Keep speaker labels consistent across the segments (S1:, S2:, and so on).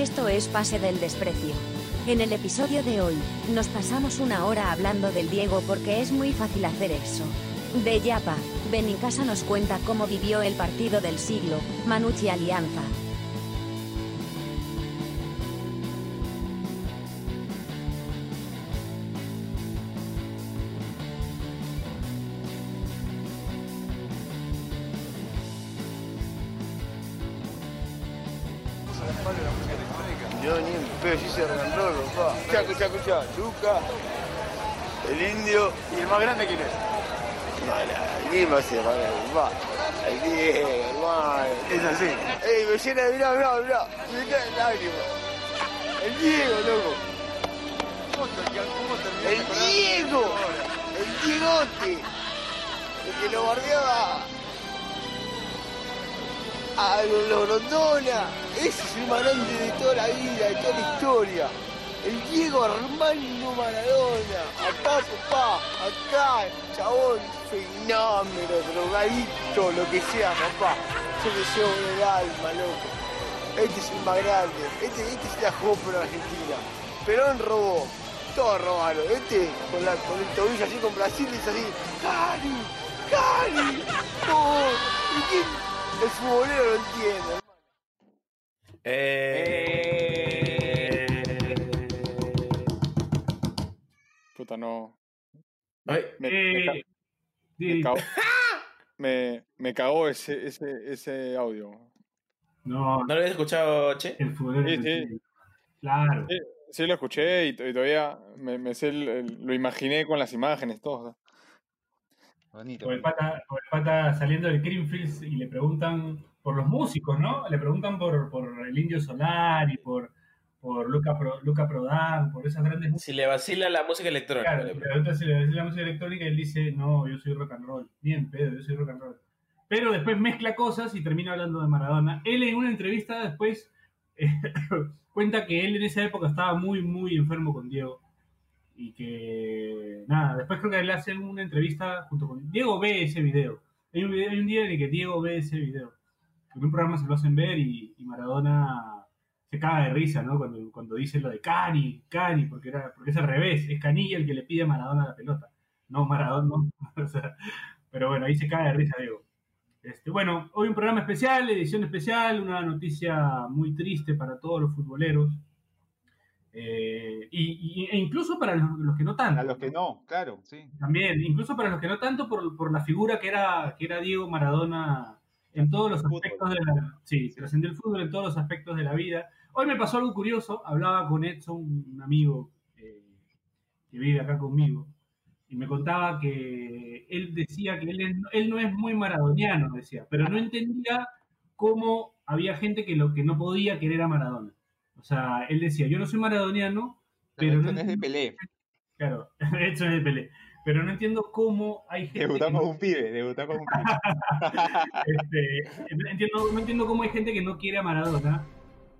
S1: Esto es Pase del Desprecio. En el episodio de hoy, nos pasamos una hora hablando del Diego porque es muy fácil hacer eso. De Yapa, Benicasa nos cuenta cómo vivió el partido del siglo, Manucci Alianza.
S2: Luca, el indio.
S3: ¿Y el más grande quién es?
S2: No, hace más grande. El Diego, hermano.
S3: Es así.
S2: Ey, me llena de mirá, mirá, mirá. Me cae en lágrimas. El Diego, loco. El Diego. El Diegote. El que lo bardeaba. A los Grondona. Ese es el más grande de toda la vida, de toda la historia. El Diego Armando Maradona. Acá, papá. Acá, chabón. Fenómeno, drogadicto, lo que sea, papá. Yo le llevo el alma, loco. Este es el más grande. Este, este se la jugó por Argentina. Perón robó. Todos robaron. Este con, la, con el tobillo así con Brasil dice así. ¡Cari! ¡Cari! El futbolero lo entiende.
S4: Puta, no.
S5: Ay,
S4: Me, me ca-
S6: Eh,
S4: me
S6: sí,
S4: cagó, me, me cagó ese, ese, ese audio.
S6: no,
S5: ¿No lo habías escuchado, Che?
S6: el futbolero.
S4: Sí,
S6: es
S4: sí.
S6: Claro.
S4: Sí, sí lo escuché y, y todavía me, me sé el- el- lo imaginé con las imágenes, todo.
S3: Bonito.
S6: O el pata, o el pata saliendo del Greenfields y le preguntan por los músicos, ¿no? Le preguntan por, por el Indio Solar y por, por Luca, Pro- Luca Prodan, por esas grandes músicas.
S5: Si le vacila la música electrónica.
S6: Claro,
S5: le
S6: pregunta si le decía la música electrónica y él dice, no, yo soy rock and roll. Bien, pedo, yo soy rock and roll. Pero después mezcla cosas y termina hablando de Maradona. Él en una entrevista después eh, cuenta que él en esa época estaba muy, muy enfermo con Diego. Y que, nada, después creo que le hacen una entrevista junto con... Diego ve ese video. Hay un, video- hay un día en el que Diego ve ese video. En un programa se lo hacen ver y, y Maradona se caga de risa, ¿no? Cuando, cuando dice lo de Cani, Cani, porque, era, porque es al revés, es Canilla el que le pide a Maradona la pelota, no Maradona, no. Pero bueno, ahí se caga de risa, Diego. Este, bueno, hoy un programa especial, edición especial, una noticia muy triste para todos los futboleros. Eh, y, y- e incluso para los, los que no tanto.
S3: A los que no, claro, sí.
S6: También, incluso para los que no tanto, por, por la figura que era, que era Diego Maradona en todos los aspectos de la Sí, trascendió el fútbol en todos los aspectos de la vida. Hoy me pasó algo curioso, hablaba con Edson, un amigo eh, que vive acá conmigo, y me contaba que él decía que él, es- él no es muy maradoniano, decía, pero no entendía cómo había gente que lo que no podía querer a Maradona. O sea, él decía, yo no soy maradoniano, pero no
S3: esto no es de Pelé.
S6: Claro, Edson es de Pelé. Pero no entiendo cómo hay gente. que
S3: Debutamos
S6: no-
S3: un pibe, debutamos un pibe.
S6: este, no, entiendo, no entiendo cómo hay gente que no quiere a Maradona.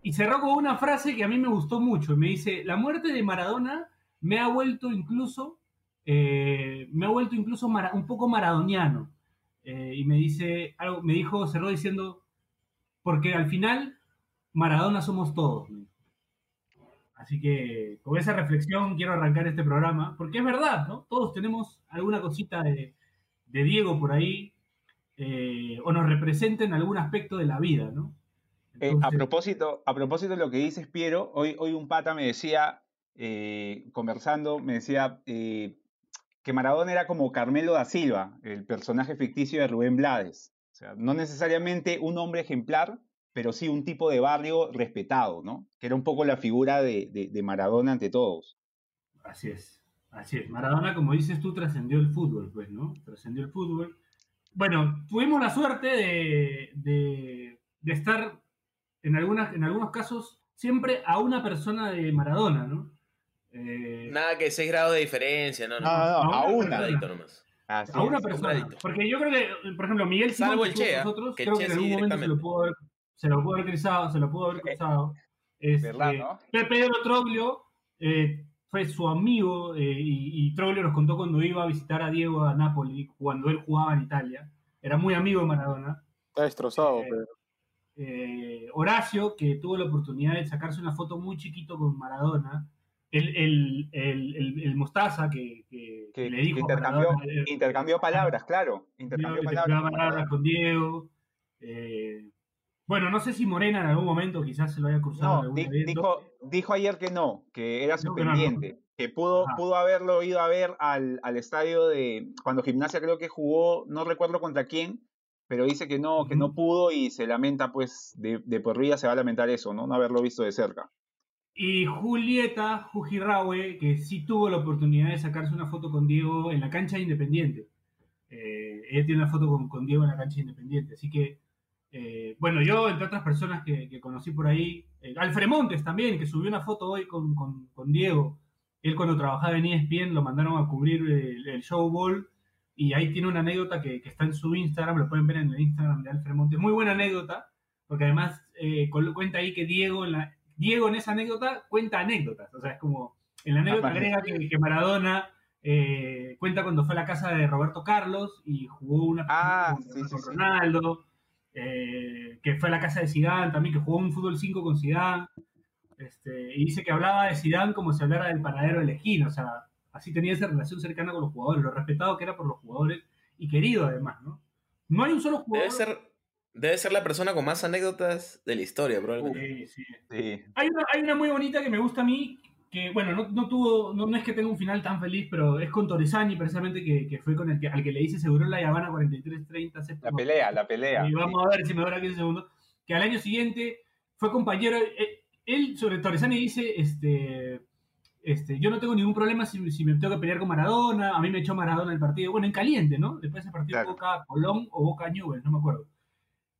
S6: Y cerró con una frase que a mí me gustó mucho. Me dice: La muerte de Maradona me ha vuelto incluso. eh, me ha vuelto incluso mara- un poco maradoniano. Eh, y me dice algo, me dijo, cerró diciendo, porque al final Maradona somos todos. dijo. Así que con esa reflexión quiero arrancar este programa, porque es verdad, ¿no? Todos tenemos alguna cosita de, de Diego por ahí, eh, o nos representa en algún aspecto de la vida, ¿no?
S3: Eh, a, propósito, a propósito de lo que dices, Piero, hoy, hoy un pata me decía, eh, conversando, me decía que Maradona era como Carmelo da Silva, el personaje ficticio de Rubén Blades. O sea, no necesariamente un hombre ejemplar, pero sí un tipo de barrio respetado, ¿no? Que era un poco la figura de, de- de Maradona ante todos.
S6: Así es, así es. Maradona, como dices tú, trascendió el fútbol, pues, ¿no? Trascendió el fútbol. Bueno, tuvimos la suerte de, de- de estar en, algunas, en algunos casos siempre a una persona de Maradona, ¿no? Eh,
S5: Nada que 6 grados de diferencia, no, no.
S3: No, no, no, a
S6: a una
S5: Un
S3: una. Así
S6: a una
S3: es.
S6: persona. Porque yo creo que, por ejemplo, Miguel Simón,
S5: Salvo
S6: que
S5: el
S6: estuvo con
S5: Che, ¿ah?
S6: nosotros,
S5: Que
S6: creo que en
S5: sí
S6: algún momento se lo
S5: directamente.
S6: pudo haber, se lo pudo haber cruzado, se lo pudo haber cruzado. Este,
S3: ¿Verdad, no?
S6: Pe- Pedro Troglio eh, fue su amigo eh, y, y Troglio nos contó cuando iba a visitar a Diego a Napoli, cuando él jugaba en Italia. Era muy amigo de Maradona.
S4: Está destrozado,
S6: Eh,
S4: pero.
S6: eh, Horacio, que tuvo la oportunidad de sacarse una foto muy chiquito con Maradona, el, el, el, el, el Mostaza que, que,
S3: Que,
S6: le
S3: que
S6: dijo a
S3: intercambió,
S6: Maradona, eh,
S3: intercambió palabras, claro. Intercambió
S6: que
S3: palabras.
S6: palabras con Diego. eh, bueno, no sé si Morena en algún momento quizás se lo haya cruzado
S3: No, di- dijo, dijo ayer que no, que era su
S6: que no,
S3: pendiente, que pudo,
S6: Ajá.
S3: pudo haberlo ido a ver al, al estadio de cuando Gimnasia creo que jugó, no recuerdo contra quién, pero dice que no, que no pudo y se lamenta, pues, de, de por vida se va a lamentar eso, ¿no? No haberlo visto de cerca.
S6: Y Julieta Jujirraue, que sí tuvo la oportunidad de sacarse una foto con Diego en la cancha de Independiente. Eh, ella tiene una foto con, con Diego en la cancha de Independiente. Así que, eh, bueno, yo, entre otras personas que, que conocí por ahí, eh, Alfred Montes también, que subió una foto hoy con, con- con Diego. Él cuando trabajaba en ESPN lo mandaron a cubrir el, el Show Ball. Y ahí tiene una anécdota que, que está en su Instagram, lo pueden ver en el Instagram de Alfred Montes. Muy buena anécdota, porque además eh, cuenta ahí que Diego en, la, Diego en esa anécdota cuenta anécdotas. O sea, es como, en la anécdota agrega que, que Maradona eh, cuenta cuando fue a la casa de Roberto Carlos y jugó una
S3: Ah,
S6: con,
S3: sí, sí,
S6: con
S3: sí.
S6: Ronaldo, eh, que fue a la casa de Zidane también, que jugó un fútbol 5 con Zidane. Este, y dice que hablaba de Zidane como si hablara del paradero de esquina, o sea, así tenía esa relación cercana con los jugadores, lo respetado que era por los jugadores y querido además, ¿no? No hay un solo jugador.
S5: Debe ser, debe ser la persona con más anécdotas de la historia, probablemente.
S6: Sí, sí.
S3: Sí.
S6: Hay una, hay una muy bonita que me gusta a mí, que bueno, no, no tuvo, no, no es que tenga un final tan feliz, pero es con Torresani precisamente, que, que fue con el que, al que le hice seguro la Habana 43-30.
S3: La
S6: séptimo-
S3: pelea, la pelea.
S6: Y vamos a ver si me dura 15 segundos. Que al año siguiente fue compañero. eh, Él sobre Torresani dice: este, este, Yo no tengo ningún problema si, si me tengo que pelear con Maradona. A mí me echó Maradona el partido. Bueno, en caliente, ¿no? Después de ese partido
S3: Claro.
S6: Boca Colón o Boca Newell's, no me acuerdo.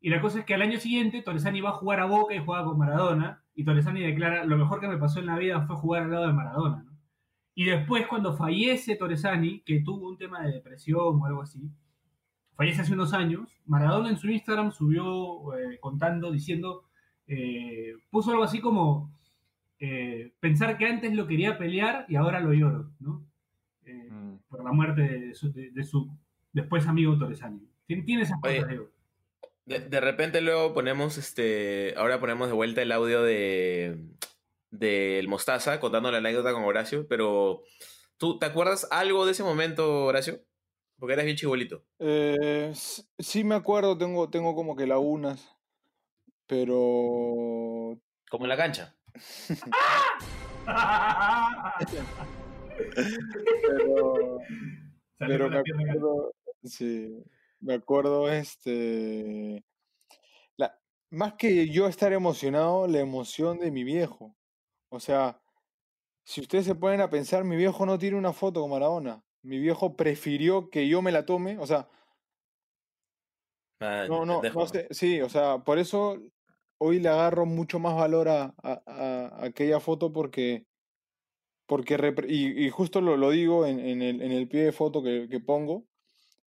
S6: Y la cosa es que al año siguiente Torresani va a jugar a Boca y juega con Maradona. Y Torresani declara: Lo mejor que me pasó en la vida fue jugar al lado de Maradona. ¿no? Y después, cuando fallece Torresani, que tuvo un tema de depresión o algo así, fallece hace unos años, Maradona en su Instagram subió eh, contando, diciendo, eh, puso algo así como, eh, pensar que antes lo quería pelear y ahora lo lloro, ¿no?
S3: Mm.
S6: por la muerte de su, de- de su después amigo Torresani. Tiene, tiene esas
S5: Oye,
S6: cosas, Diego.
S5: De, de repente luego ponemos este. Ahora ponemos de vuelta el audio de. del Mostaza contando la anécdota con Horacio, pero. ¿Tú te acuerdas algo de ese momento, Horacio? Porque eras bien chibolito.
S4: Eh, sí me acuerdo, tengo, tengo como que lagunas, pero
S5: Como en la cancha.
S4: pero,
S6: Salió
S4: pero me acuerdo, sí, me acuerdo este, la, más que yo estar emocionado, la emoción de mi viejo. O sea, si ustedes se ponen a pensar, mi viejo no tiene una foto con Maradona. Mi viejo prefirió que yo me la tome, o sea,
S5: Ah,
S4: No, no, no sé, sí, o sea, por eso hoy le agarro mucho más valor a, a- a- aquella foto porque, porque y, y justo lo, lo digo en, en el, en el pie de foto que, que pongo,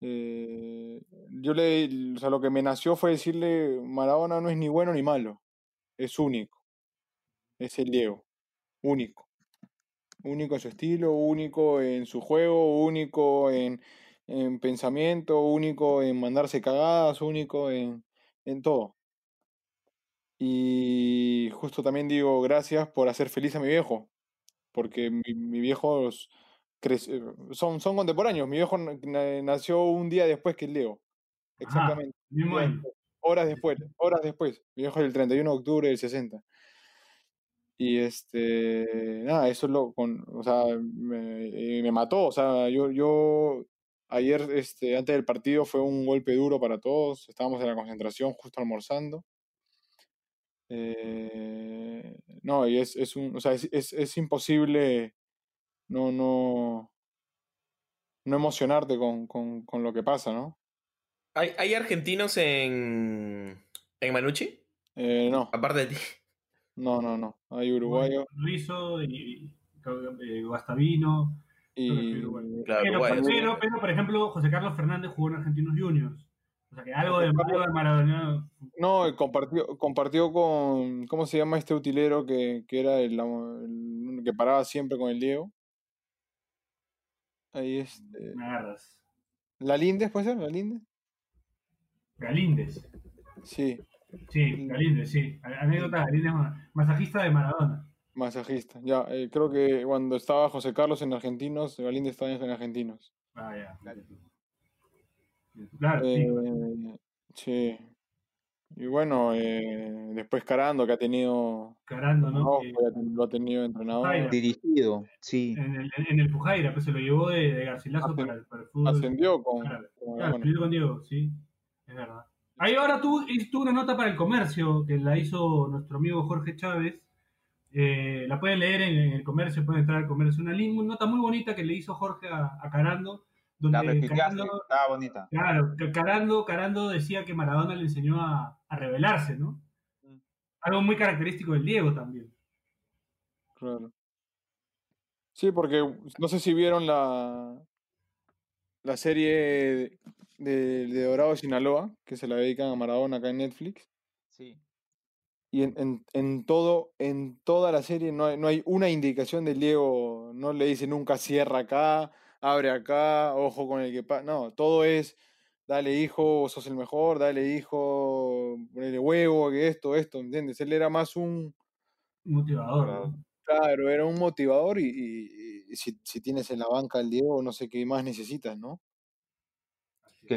S4: eh, yo le, o sea, lo que me nació fue decirle, Maradona no es ni bueno ni malo, es único, es el Diego, único, único en su estilo, único en su juego, único en, en pensamiento, único en mandarse cagadas, único en, en todo. Y justo también digo gracias por hacer feliz a mi viejo, porque mi, mi viejo son, son contemporáneos. Mi viejo na- na- nació un día después que el Leo, exactamente.
S6: mismo año.
S4: horas después, horas después. Mi viejo es el 31 de octubre del 60. Y este, nada, eso es lo, con, o sea, me, y me mató, o sea, yo, yo, ayer, este, antes del partido fue un golpe duro para todos, estábamos en la concentración justo almorzando. Eh, no, y es, es un, o sea, es, es, es imposible no, no, no emocionarte con, con, con lo que pasa, ¿no?
S5: ¿Hay, hay argentinos en. en Manucci?
S4: Eh, no,
S5: Aparte de ti.
S4: no, no, no, hay uruguayos
S6: Rizo y, y eh, Guastavino.
S4: y...
S6: uruguayo.
S5: Claro,
S6: Pero, pero, pero, por ejemplo, José Carlos Fernández jugó en Argentinos Juniors. O sea que algo de, algo de Maradona.
S4: No, y compartió, compartió con, ¿cómo se llama este utilero que, que era el, el que paraba siempre con el Diego? Ahí este.
S6: Me agarras.
S4: ¿La Lindes puede ser? ¿La Lindes?
S6: Galíndez.
S4: Sí.
S6: Sí, Galíndez, sí. Anécdota, Galíndez, ma- masajista de Maradona.
S4: Masajista. Ya, eh, creo que cuando estaba José Carlos en Argentinos, Galíndez estaba en Argentinos.
S6: Ah, ya. Claro, sí.
S4: Eh, sí. Y bueno, eh, después Carando, que ha tenido.
S6: Carando, ¿no?
S4: ojo, lo ha tenido entrenador.
S6: Ay,
S3: Dirigido, sí.
S6: en, el, en el Fujaira, pues se lo llevó de, de Garcilaso para, el- para el fútbol.
S4: Ascendió con.
S6: Claro,
S4: con-
S6: Claro,
S4: bueno,
S6: escribió con Diego, sí, es verdad. Ahí ahora tuvo, tuvo una nota para el comercio que la hizo nuestro amigo Jorge Chávez. Eh, la pueden leer en, en el comercio, pueden entrar al comercio. Una, una nota muy bonita que le hizo Jorge a, a Carando, donde
S3: retuiteaste,
S6: Carando,
S3: estaba bonita.
S6: claro, Carando, Carando decía que Maradona le enseñó a, a rebelarse, ¿no? Algo muy característico del Diego también.
S4: claro. Sí, porque no sé si vieron la, la serie de, de Dorado de Sinaloa, que se la dedican a Maradona acá en Netflix.
S3: Sí.
S4: Y en, en, en todo, en toda la serie no hay, no hay una indicación del Diego, no le dice nunca cierra acá, abre acá, ojo con el que pasa. No, todo es dale hijo, sos el mejor, dale hijo, ponele huevo, que esto, esto, ¿entiendes? Él era más un,
S6: Motivador.
S3: Claro.
S6: ¿no?
S4: claro, era un motivador y, y- y si, si tienes en la banca al Diego, no sé qué más necesitas, ¿no?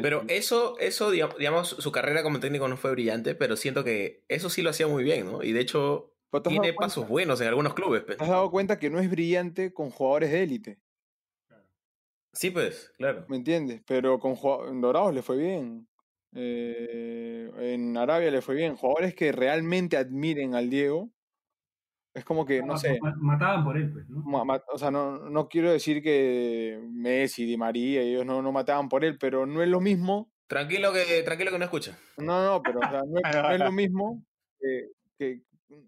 S5: Pero eso, eso, digamos, su carrera como técnico no fue brillante, pero siento que eso sí lo hacía muy bien, ¿no? Y de hecho,
S4: Pero ¿te has dado
S5: tiene pasos buenos en algunos clubes.
S4: ¿Te has dado cuenta que no es brillante con jugadores de élite?
S5: Sí, pues, claro.
S4: ¿Me entiendes? Pero con en Dorados le fue bien. eh, en Arabia le fue bien. Jugadores que realmente admiren al Diego. Es como que, no sé,
S6: Ma- Mataban por él, pues,
S4: o sea, no, no quiero decir que Messi, Di María, ellos no, no mataban por él, pero no es lo mismo.
S5: Tranquilo que, tranquilo que no escucha.
S4: No, no, pero o sea, no, es, no es lo mismo que, que-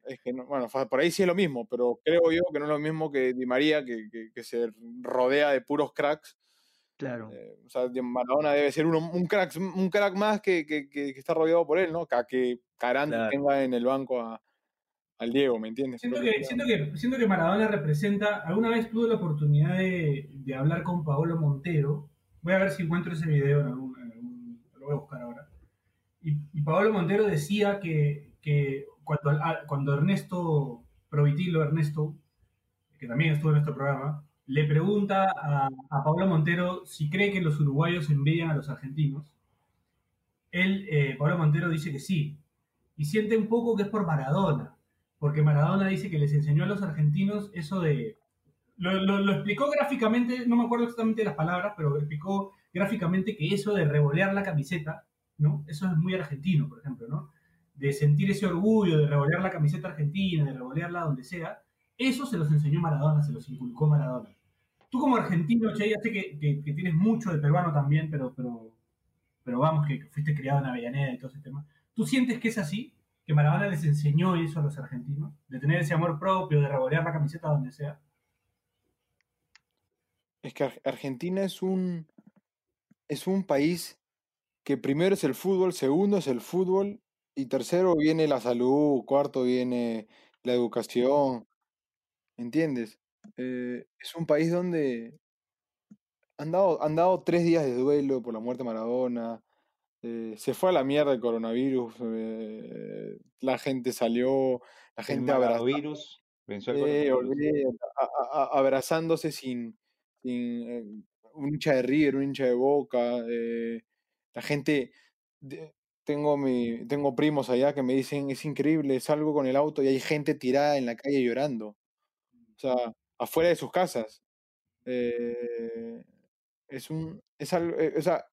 S4: es que no- bueno, por ahí sí es lo mismo, pero creo yo que no es lo mismo que Di María, que, que- que se rodea de puros cracks.
S3: Claro.
S4: Eh, o sea, Maradona debe ser uno, un, crack, un crack más que, que- que- que está rodeado por él, ¿no? Que, que Carante
S5: Claro.
S4: tenga en el banco a- al Diego, ¿me entiendes?
S6: Siento que, siento, que, siento que Maradona representa. Alguna vez tuve la oportunidad de, de hablar con Paolo Montero. Voy a ver si encuentro ese video en algún. en algún- lo voy a buscar ahora. Y, y Paolo Montero decía que, que cuando, cuando Ernesto Provitilo, Ernesto, que también estuvo en nuestro programa, le pregunta a, a Paolo Montero si cree que los uruguayos envidian a los argentinos. Él, eh, Paolo Montero, dice que sí. Y siente un poco que es por Maradona porque Maradona dice que les enseñó a los argentinos eso de... Lo, lo- lo explicó gráficamente, no me acuerdo exactamente las palabras, pero explicó gráficamente que eso de revolear la camiseta, ¿no? Eso es muy argentino, por ejemplo, ¿no? De sentir ese orgullo de revolear la camiseta argentina, de revolearla donde sea, eso se los enseñó Maradona, se los inculcó Maradona. Tú como argentino, Che, ya sé que, que- tienes mucho de peruano también, pero, pero, pero vamos, que fuiste criado en Avellaneda y todo ese tema. ¿Tú sientes que es así? que Maradona les enseñó eso a los argentinos, de tener ese amor propio, de revolear la camiseta donde sea.
S4: Es que Ar- Argentina es un, es un país que primero es el fútbol, segundo es el fútbol y tercero viene la salud, cuarto viene la educación, ¿entiendes? Eh, es un país donde han dado, han dado tres días de duelo por la muerte de Maradona, eh, se fue a la mierda el coronavirus, eh, la gente salió, la
S3: El
S4: gente abrazó.
S3: Venció
S4: Eh,
S3: coronavirus.
S4: a- a- abrazándose sin, sin, un hincha de River, un hincha de Boca, la gente, de- tengo mi, tengo primos allá que me dicen es increíble, salgo con el auto y hay gente tirada en la calle llorando, o sea, afuera de sus casas. Eh, es un, es algo, eh, o sea,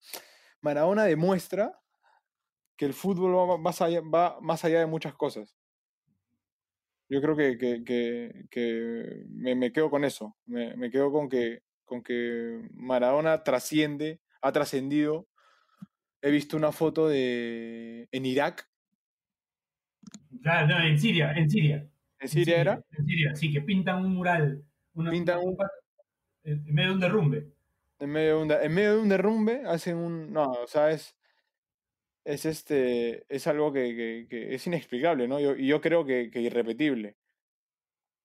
S4: Maradona demuestra que el fútbol va más allá, va más allá de muchas cosas. Yo creo que, que- que- me, me quedo con eso. Me, me quedo con que, con que Maradona trasciende, ha trascendido. He visto una foto de en Irak.
S6: Claro, no, en Siria, en Siria.
S4: ¿En Siria era?
S6: En Siria, sí, que pintan un mural. una-
S4: Pintan un-
S6: En medio de un derrumbe.
S4: En medio de un, en medio de un derrumbe hacen un. No, o sea, es. Es este. Es algo que, que- que es inexplicable, ¿no? Yo- y yo creo que, que irrepetible.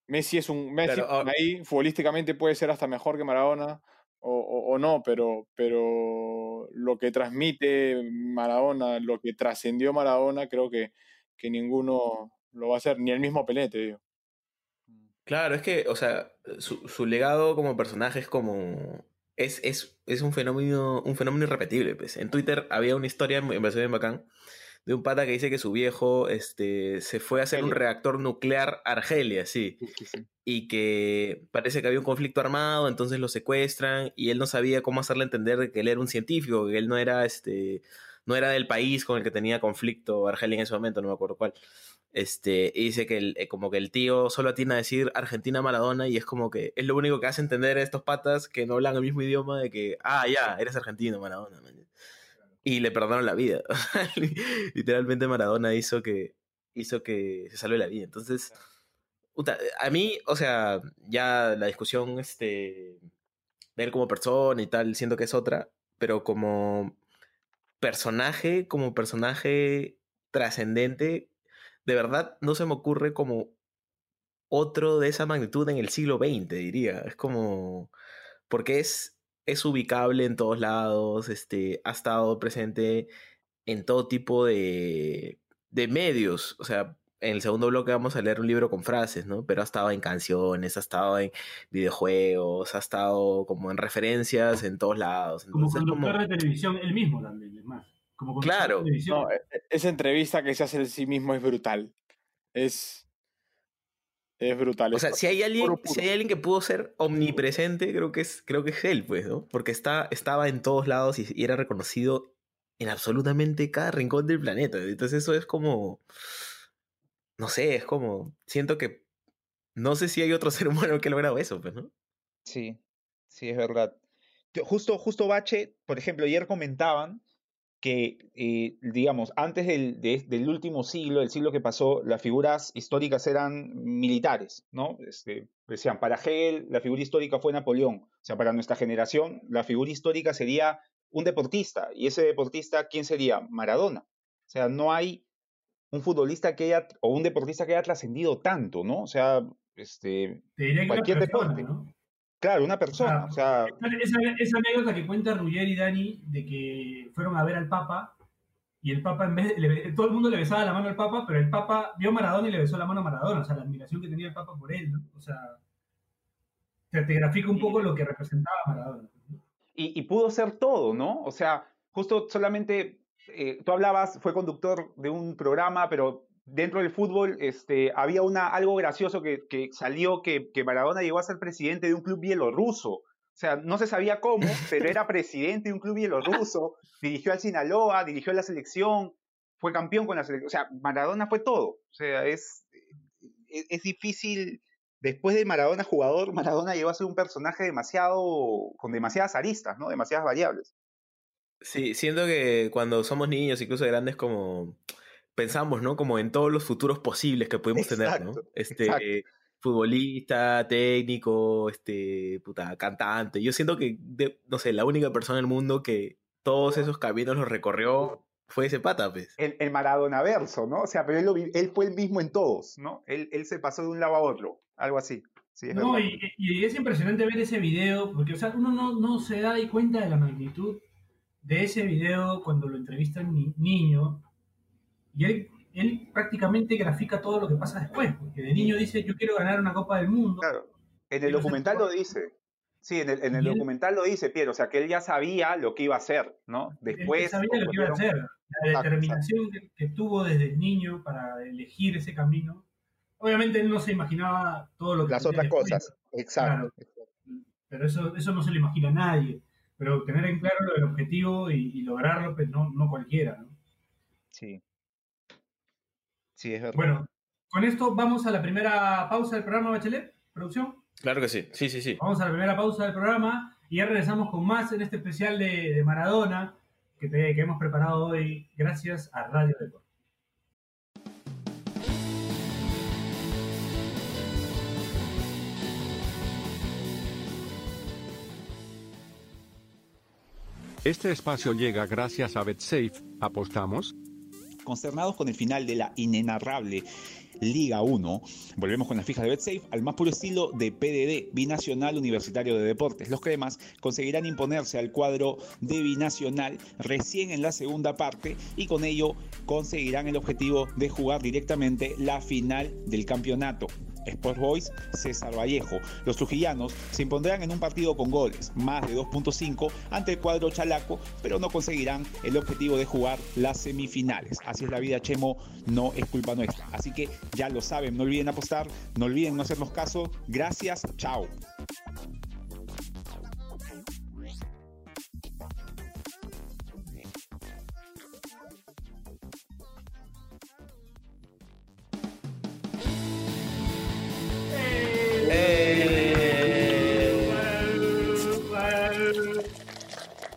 S4: Messi es un. Messi
S5: Claro, ahora-
S4: ahí futbolísticamente puede ser hasta mejor que Maradona. O, o- o no, pero, pero lo que transmite Maradona, lo que trascendió Maradona, creo que que ninguno lo va a hacer, ni el mismo Pelé, te digo.
S5: Claro, es que, o sea, su, su legado como personaje es como. Es, es, es un fenómeno, un fenómeno irrepetible. Pues. En Twitter había una historia, me pareció bien bacán, de un pata que dice que su viejo este, se fue a hacer un reactor nuclear a Argelia, sí.
S3: Sí, sí, sí.
S5: Y que parece que había un conflicto armado, entonces lo secuestran, y él no sabía cómo hacerle entender de que él era un científico, que él no era este. No era del país con el que tenía conflicto Argelia en ese momento, no me acuerdo cuál. Este, y dice que el, eh, como que el tío solo atina a decir Argentina Maradona y es como que es lo único que hace entender a estos patas que no hablan el mismo idioma de que, ah, ya, eres argentino, Maradona. man". Y le perdonaron la vida. Literalmente Maradona hizo que, hizo que se salve la vida. Entonces, a mí, o sea, ya la discusión este, de él como persona y tal, siento que es otra, pero como personaje, como personaje trascendente, de verdad no se me ocurre como otro de esa magnitud en el siglo XX, diría. Es como. Porque es, es ubicable en todos lados, este, ha estado presente en todo tipo de, de medios. O sea, en el segundo bloque vamos a leer un libro con frases, ¿no? Pero ha estado en canciones, ha estado en videojuegos, ha estado como en referencias en todos lados.
S6: Como
S5: Entonces,
S6: conductor
S5: como-
S6: de televisión, él mismo también, es más. Como
S5: Claro.
S6: de televisión.
S4: No, e- e- esa entrevista que se hace de sí mismo es brutal. Es. Es brutal.
S5: O sea, si hay alguien,
S4: puro.
S5: si hay alguien que pudo ser omnipresente, creo que es, creo que es él, pues, ¿no? Porque está, estaba en todos lados y, y era reconocido en absolutamente cada rincón del planeta. Entonces eso es como. No sé, es como. Siento que. No sé si hay otro ser humano que ha logrado eso, pues, ¿no?
S3: Sí, sí, es verdad. Justo, justo Bache, por ejemplo, ayer comentaban que, eh, digamos, antes del, de- del último siglo, el siglo que pasó, las figuras históricas eran militares, ¿no? Este, decían, para Hegel la figura histórica fue Napoleón. O sea, para nuestra generación, la figura histórica sería un deportista. Y ese deportista, ¿quién sería? Maradona. O sea, no hay un futbolista que haya, o un deportista que haya trascendido tanto, ¿no? O sea, este,
S6: Te diría que una
S3: cualquier
S6: persona,
S3: deporte.
S6: ¿no?
S3: claro, una persona. O sea,
S6: Esa, esa anécdota que cuenta Ruggier y Dani de que fueron a ver al Papa y el Papa, en vez de, le- todo el mundo le besaba la mano al Papa, pero el Papa vio a Maradona y le besó la mano a Maradona, o sea, la admiración que tenía el Papa por él, ¿no? O sea, te, te grafica un poco lo que representaba Maradona.
S3: y pudo ser todo, ¿no? O sea, justo solamente, eh, tú hablabas, fue conductor de un programa, pero dentro del fútbol este, había una, algo gracioso que, que salió, que, que Maradona llegó a ser presidente de un club bielorruso. O sea, no se sabía cómo, pero era presidente de un club bielorruso, dirigió al Sinaloa, dirigió a la selección, fue campeón con la selección. O sea, Maradona fue todo. O sea, es, es, es difícil después de Maradona jugador, Maradona llegó a ser un personaje demasiado, con demasiadas aristas, ¿no? Demasiadas variables.
S5: Sí, siento que cuando somos niños, incluso grandes, como pensamos, ¿no? Como en todos los futuros posibles que podemos tener, ¿no? Este,
S3: exacto.
S5: futbolista, técnico, este, puta, cantante. Yo siento que, de- no sé, la única persona en el mundo que todos esos caminos los recorrió fue ese pata, pues.
S3: El, el Maradona verso, ¿no? O sea, pero él, lo él fue el mismo en todos, ¿no? Él, él se pasó de un lado a otro, algo así. Sí, es
S6: No, y, y es impresionante ver ese video, porque o sea, uno no, no se da ahí cuenta de la magnitud de ese video cuando lo entrevista el ni- niño, y él, él prácticamente grafica todo lo que pasa después, porque de niño dice, yo quiero ganar una Copa del Mundo,
S3: Claro. En el documental lo dice. Sí, en el, en el
S6: él-
S3: documental lo dice, Piero. O sea, que él ya sabía lo que iba a hacer, ¿no?
S6: él
S3: Después.
S6: sabía lo que iba a hacer, la
S3: Exacto,
S6: determinación que, que tuvo desde el niño para elegir ese camino. Obviamente él no se imaginaba todo lo que
S3: Las otras
S6: después,
S3: cosas. Exacto.
S6: pero eso, eso no se lo imagina nadie. Pero tener en claro lo del objetivo y, y lograrlo, pues no, no cualquiera, ¿no?
S3: Sí. Sí, es verdad.
S6: Bueno, con esto vamos a la primera pausa del programa, Bachelet, producción.
S5: Claro que sí, sí, sí, sí.
S6: Vamos a la primera pausa del programa y ya regresamos con más en este especial de, de Maradona que, te- que hemos preparado hoy gracias a Radio Deporte.
S7: Este espacio llega gracias a BetSafe. ¿Apostamos?
S3: consternados con el final de la inenarrable Liga 1. Volvemos con las fijas de BetSafe al más puro estilo de PDD, Binacional Universitario de Deportes. Los cremas conseguirán imponerse al cuadro de Binacional recién en la segunda parte y con ello conseguirán el objetivo de jugar directamente la final del campeonato. Sport Boys César Vallejo. Los trujillanos se impondrán en un partido con goles, más de 2.5 ante el cuadro chalaco, pero no conseguirán el objetivo de jugar las semifinales. Así es la vida, Chemo, no es culpa nuestra. Así que ya lo saben, no olviden apostar, no olviden no hacernos caso. Gracias, chao.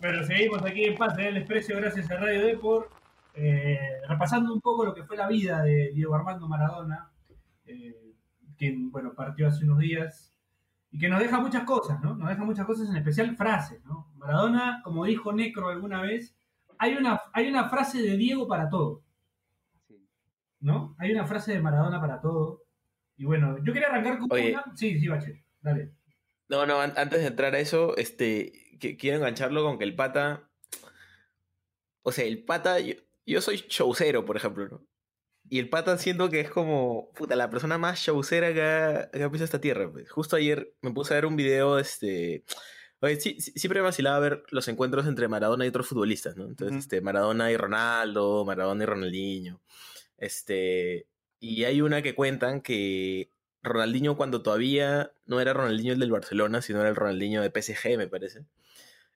S6: Bueno, seguimos aquí en Paz del Desprecio gracias a Radio Deport, eh, repasando un poco lo que fue la vida de Diego Armando Maradona, eh, quien, bueno, partió hace unos días y que nos deja muchas cosas, ¿no? Nos deja muchas cosas, en especial frases, ¿no? Maradona, como dijo Necro alguna vez, hay una, hay una frase de Diego para todo, ¿no? Hay una frase de Maradona para todo. Y bueno, yo quería arrancar con
S5: Oye.
S6: una... Sí, sí, Bache, dale.
S5: No, no, an- antes de entrar a eso, este, que- quiero engancharlo con que el pata. O sea, el pata. Yo, yo soy showcero, por ejemplo, ¿no? Y el pata siento que es como. Puta, la persona más showcera que ha, que ha pisado esta tierra. pues. Justo ayer me puse a ver un video, este. Oye, sí, sí- siempre me vacilaba ver los encuentros entre Maradona y otros futbolistas, ¿no? Entonces, este, Maradona y Ronaldo, Maradona y Ronaldinho. Este. Y hay una que cuentan que Ronaldinho cuando todavía no era Ronaldinho el del Barcelona, sino era el Ronaldinho de PSG, me parece.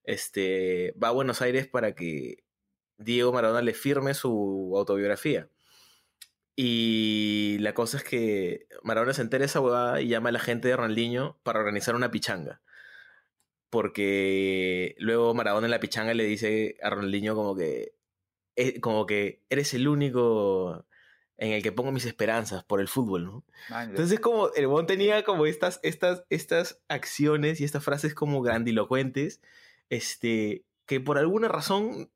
S5: Este, va a Buenos Aires para que Diego Maradona le firme su autobiografía. Y la cosa es que Maradona se entera esa huevada y llama a la gente de Ronaldinho para organizar una pichanga. Porque luego Maradona en la pichanga le dice a Ronaldinho como que, eh, como que eres el único en el que pongo mis esperanzas por el fútbol, ¿no? Entonces como el Bon tenía como estas, estas, estas acciones y estas frases como grandilocuentes, este, que por alguna razón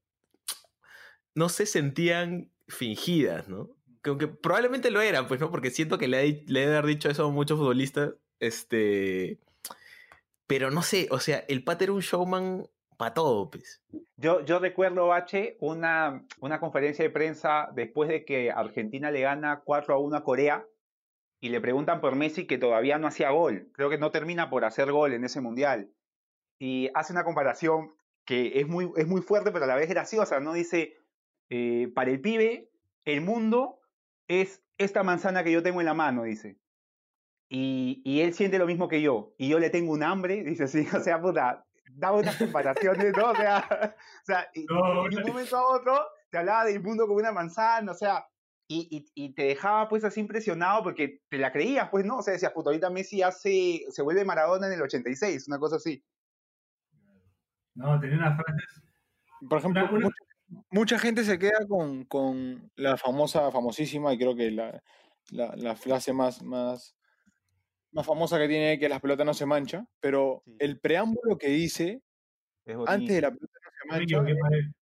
S5: no se sentían fingidas, ¿no? Que aunque probablemente lo eran, pues, ¿no? Porque siento que le, di- le he de haber dicho eso a muchos futbolistas, este... Pero no sé, o sea, el Pat era un showman para todo, pues.
S3: Yo, recuerdo, Bache, una, una conferencia de prensa después de que Argentina le gana 4 a 1 a Corea y le preguntan por Messi que todavía no hacía gol. Creo que no termina por hacer gol en ese mundial. Y hace una comparación que es muy, es muy fuerte, pero a la vez graciosa, ¿no? Dice, eh, para el pibe, el mundo es esta manzana que yo tengo en la mano, dice. Y, y él siente lo mismo que yo. Y yo le tengo un hambre, dice así, o sea, puta, daba unas comparaciones, ¿no? O sea, o sea, y,
S6: No,
S3: y de un momento a otro te hablaba del mundo como una manzana, o sea, y, y, y te dejaba pues así impresionado porque te la creías, pues, ¿no? O sea, decías, puta, ahorita Messi hace, se vuelve Maradona en el 86, una cosa así.
S6: No, tenía unas frases.
S4: Por ejemplo,
S6: Una- una-
S4: mucha, mucha gente se queda con, con la famosa, famosísima, y creo que la, la, la frase más, más, más famosa que tiene que las pelotas no se mancha, pero
S3: Sí.
S4: el preámbulo que dice
S3: Es
S4: antes de la pelota no se mancha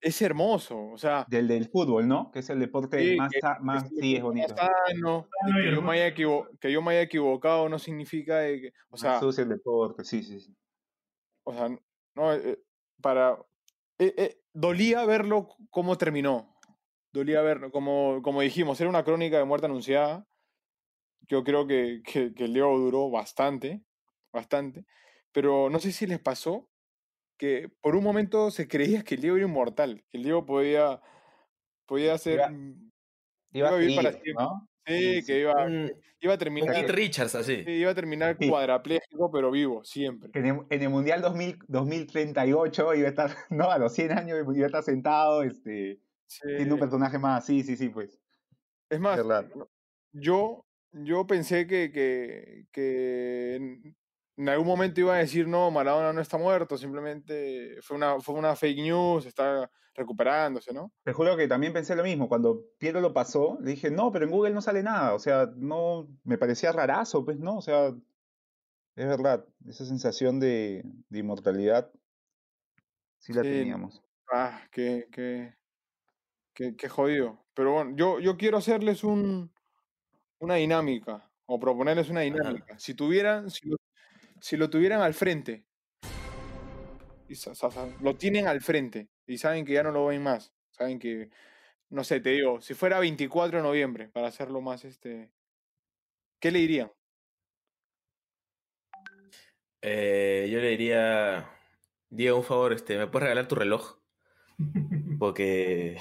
S4: es hermoso. O sea,
S3: Del del fútbol, ¿no? Que es el deporte
S4: Sí,
S3: más,
S4: que-
S3: más,
S4: que
S3: sí, es bonito.
S4: sano, y que, yo me haya que yo me haya equivocado no significa que, o sea,
S3: sucio el deporte, sí, sí, sí.
S4: o sea, no, eh, para, eh, eh, dolía verlo cómo terminó, dolía verlo, como, como dijimos, era una crónica de muerte anunciada, yo creo que, que, que el Leo duró bastante, bastante, pero no sé si les pasó que por un momento se creía que el Diego era inmortal, que el Diego podía, podía ser,
S3: Iba-
S4: mm,
S3: Iba
S4: Iba
S3: a
S4: vivir para siempre.
S3: ¿no?
S4: sí,
S3: Sí,
S4: que
S3: sí.
S4: iba, iba a
S5: un
S4: terminar,
S5: Keith Richards así.
S4: sí, iba a terminar
S3: Sí.
S4: cuadrapléjico, pero vivo, siempre.
S3: Que en el, en el Mundial 2000, 2038 iba a estar, no, a los 100 años iba a estar sentado, este, siendo un
S4: Sí.
S3: personaje más, sí, sí, sí, pues.
S4: Es más, yo, yo pensé que, que, que en, algún momento iba a decir, no, Maradona no está muerto, simplemente fue una, fue una fake news, está recuperándose, ¿no?
S3: Te juro que también pensé lo mismo. Cuando Piero lo pasó, le dije, no, pero en Google no sale nada. O sea, no, me parecía rarazo, pues, ¿no? O sea, es verdad, esa sensación de, de inmortalidad sí la
S4: Sí.
S3: teníamos.
S4: Ah, qué, qué, qué, qué jodido. Pero bueno, yo, yo quiero hacerles un, una dinámica, o proponerles una dinámica. Si tuvieran, si lo, si lo tuvieran al frente, y lo tienen al frente, y saben que ya no lo ven más, saben que, no sé, te digo, si fuera 24 de noviembre, para hacerlo más, este, ¿qué le dirían?
S5: Eh, yo le diría, Diego, un favor, este, ¿me puedes regalar tu reloj? Porque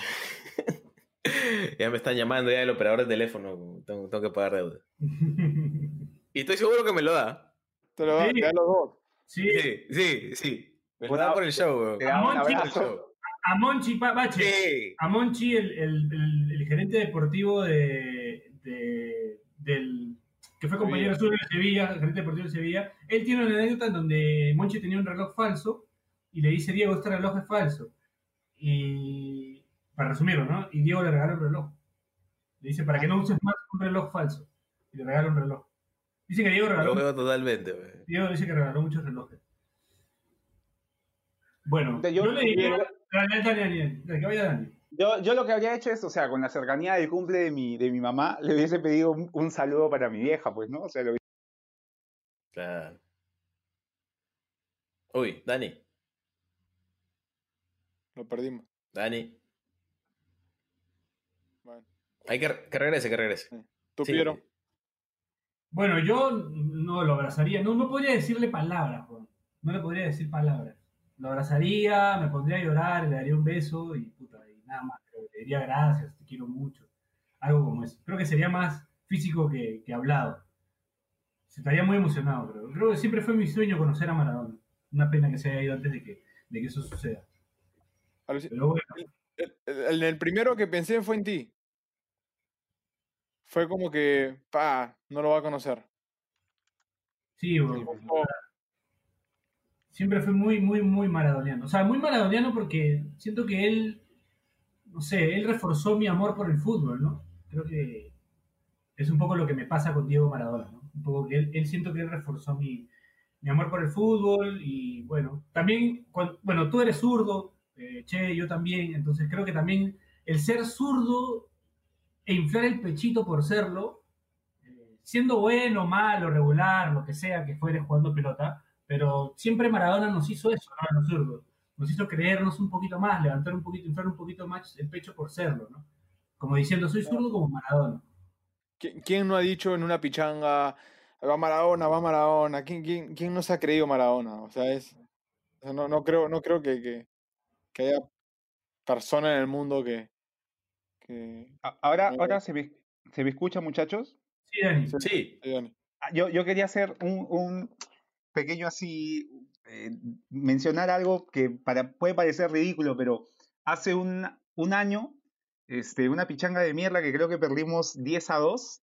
S5: ya me están llamando ya el operador de teléfono, tengo, tengo que pagar deuda. Y estoy seguro que me lo da.
S4: Te lo dan
S6: Sí.
S4: dan los dos.
S6: Sí,
S5: Sí, sí, sí. Me lo da por el show,
S3: da un
S6: Monchi-
S5: el show.
S6: a Monchi Pa- Bache.
S5: Sí.
S6: a Monchi, el, el- el- el gerente deportivo de, de- del que fue compañero suyo en Sevilla, el gerente deportivo de Sevilla, él tiene una anécdota en donde Monchi tenía un reloj falso y le dice, Diego, este reloj es falso. Y para resumirlo, ¿no? Y Diego le regala un reloj. Le dice, para que no uses más un reloj falso. Y le regala un reloj. Dice que Diego regaló,
S5: Lo veo totalmente, weón.
S6: Diego dice que regaló muchos relojes. Bueno,
S3: Yo-
S6: yo, le diría,
S3: yo-
S6: que vaya
S3: lo que habría hecho es, o sea, con la cercanía del cumple de mi, de mi mamá, le hubiese pedido un, un saludo para mi vieja, pues, ¿no? O sea, lo
S5: Claro. Uy, Dani,
S4: Lo perdimos.
S5: Dani. Hay que, que regrese, que regrese.
S4: tú,
S5: Sí.
S4: Piero.
S6: Bueno, yo no lo abrazaría, no, no podría decirle palabras, Juan. no le podría decir palabras. Lo abrazaría, me pondría a llorar, le daría un beso y puta, y nada más. Pero le diría gracias, te quiero mucho. Algo como eso. Creo que sería más físico que, que hablado. Se estaría muy emocionado, creo. Creo que siempre fue mi sueño conocer a Maradona. Una pena que se haya ido antes de que, de que eso suceda. Pero bueno,
S4: El, el- el primero que pensé fue en ti. Fue como que, pa, no lo va a conocer.
S6: sí, bueno, siempre fue muy, muy, muy maradoniano. O sea, muy maradoniano porque siento que él, no sé, él reforzó mi amor por el fútbol, ¿no? Creo que es un poco lo que me pasa con Diego Maradona, ¿no? Un poco que él, él siento que él reforzó mi, mi amor por el fútbol y bueno, también, cuan- bueno, tú eres zurdo, eh, Che, yo también, entonces creo que también el ser zurdo e inflar el pechito por serlo, eh, siendo bueno, malo, regular, lo que sea que fuere jugando pelota, pero siempre Maradona nos hizo eso, ¿no? A los zurdos. Nos hizo creernos un poquito más, levantar un poquito, inflar un poquito más el pecho por serlo, ¿no? Como diciendo, soy zurdo como Maradona.
S4: ¿qui- ¿Quién no ha dicho en una pichanga, va Maradona, va Maradona? ¿Quién, quién, quién no se ha creído Maradona? O sea, es, no, no creo, no creo que, que, que haya persona en el mundo que... que
S3: Ahora,
S4: Eh.
S3: ahora se me, se me escucha, muchachos.
S6: Sí, Dani.
S5: Sí.
S4: que Dani.
S3: Ah, Yo, yo quería hacer un, un pequeño así, eh, mencionar algo que para, puede parecer ridículo, pero hace un, un año, este, una pichanga de mierda que creo que perdimos 10 a 2.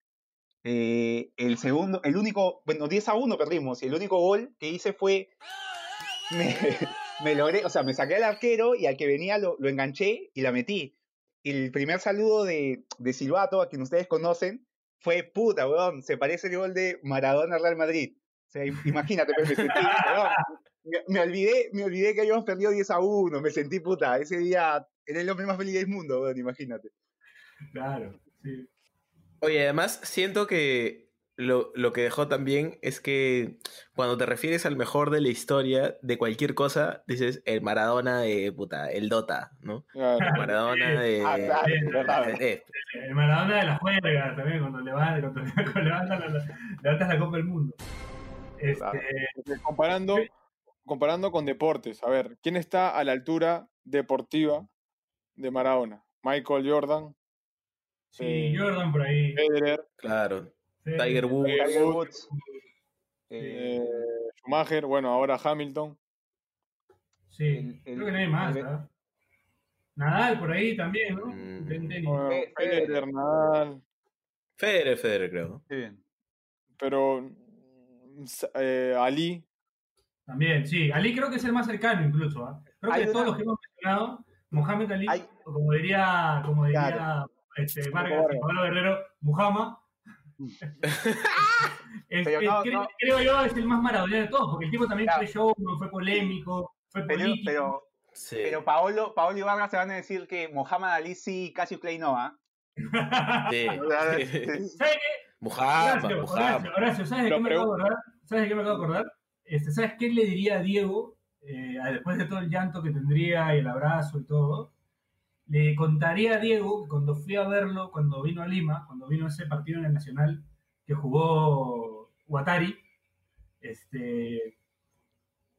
S3: eh, el segundo, el único, bueno, 10 a 1 perdimos, y el único gol que hice fue, me, me logré, o sea, me saqué al arquero y al que venía lo, lo enganché y la metí. El primer saludo de, de Silvato, a quien ustedes conocen, fue puta, weón, se parece el gol de Maradona al Real Madrid. O sea, im- imagínate, me sentí, weón, me, me olvidé, me olvidé que habíamos perdido 10 a 1, me sentí puta, ese día era el hombre más feliz del mundo, weón, imagínate.
S6: Claro, sí.
S5: Oye, además siento que lo, lo que dejó también es que cuando te refieres al mejor de la historia de cualquier cosa, dices el Maradona de puta, el Dota, ¿no?
S4: Claro.
S5: El Maradona de.
S3: Ah, claro,
S5: eh,
S6: El Maradona de la juerga también, cuando, levanta, cuando, la, levantas la Copa del Mundo. Este,
S4: comparando, comparando con deportes, a ver, ¿quién está a la altura deportiva de Maradona? Michael Jordan,
S6: sí,
S4: eh,
S6: Jordan por ahí.
S4: Federer,
S5: claro. Tiger Woods.
S4: Tiger Woods, eh,
S3: eh,
S4: Schumacher, bueno, ahora Hamilton.
S6: Sí,
S3: el-
S6: creo
S3: el-
S6: que no hay más.
S3: el-
S6: ¿ah? Nadal por ahí también, ¿no?
S5: Mm.
S4: Bueno, Federer,
S3: Federer.
S4: Nadal,
S5: Federer, Federer, creo.
S3: sí.
S4: pero eh, Ali,
S6: También, sí. Ali creo que es el más cercano incluso. ¿ah? Creo que de todos
S3: una-
S6: los que hemos mencionado, Mohamed Ali,
S3: Hay-
S6: o como diría, como diría
S3: Claro.
S6: este, Vargas
S4: Vargas.
S6: y Pablo Guerrero, Muhammad. Es-
S3: Pero
S6: es-
S3: no,
S6: creo,
S3: no.
S6: creo yo es el más maradoniano de todos, porque el tipo también
S3: Claro.
S6: fue showman, fue polémico, fue
S3: Pero,
S6: político.
S3: pero,
S5: Sí.
S3: pero Paolo, Paolo y Vargas se van a decir que Mohamed Ali sí, Cassius Clay no, ¿ah?
S5: Sí.
S3: O sea,
S5: Sí.
S3: es-
S6: ¿Sabe qué?
S5: Mujama,
S6: Horacio,
S5: Mujama.
S6: Horacio, Horacio, ¿sabes de qué me acabo de acordar? ¿Sabes de qué me acabo de acordar? Este, ¿Sabes qué le diría a Diego eh, después de todo el llanto que tendría y el abrazo y todo? Le contaría a Diego que cuando fui a verlo, cuando vino a Lima, cuando vino ese partido en el Nacional que jugó Watari, este,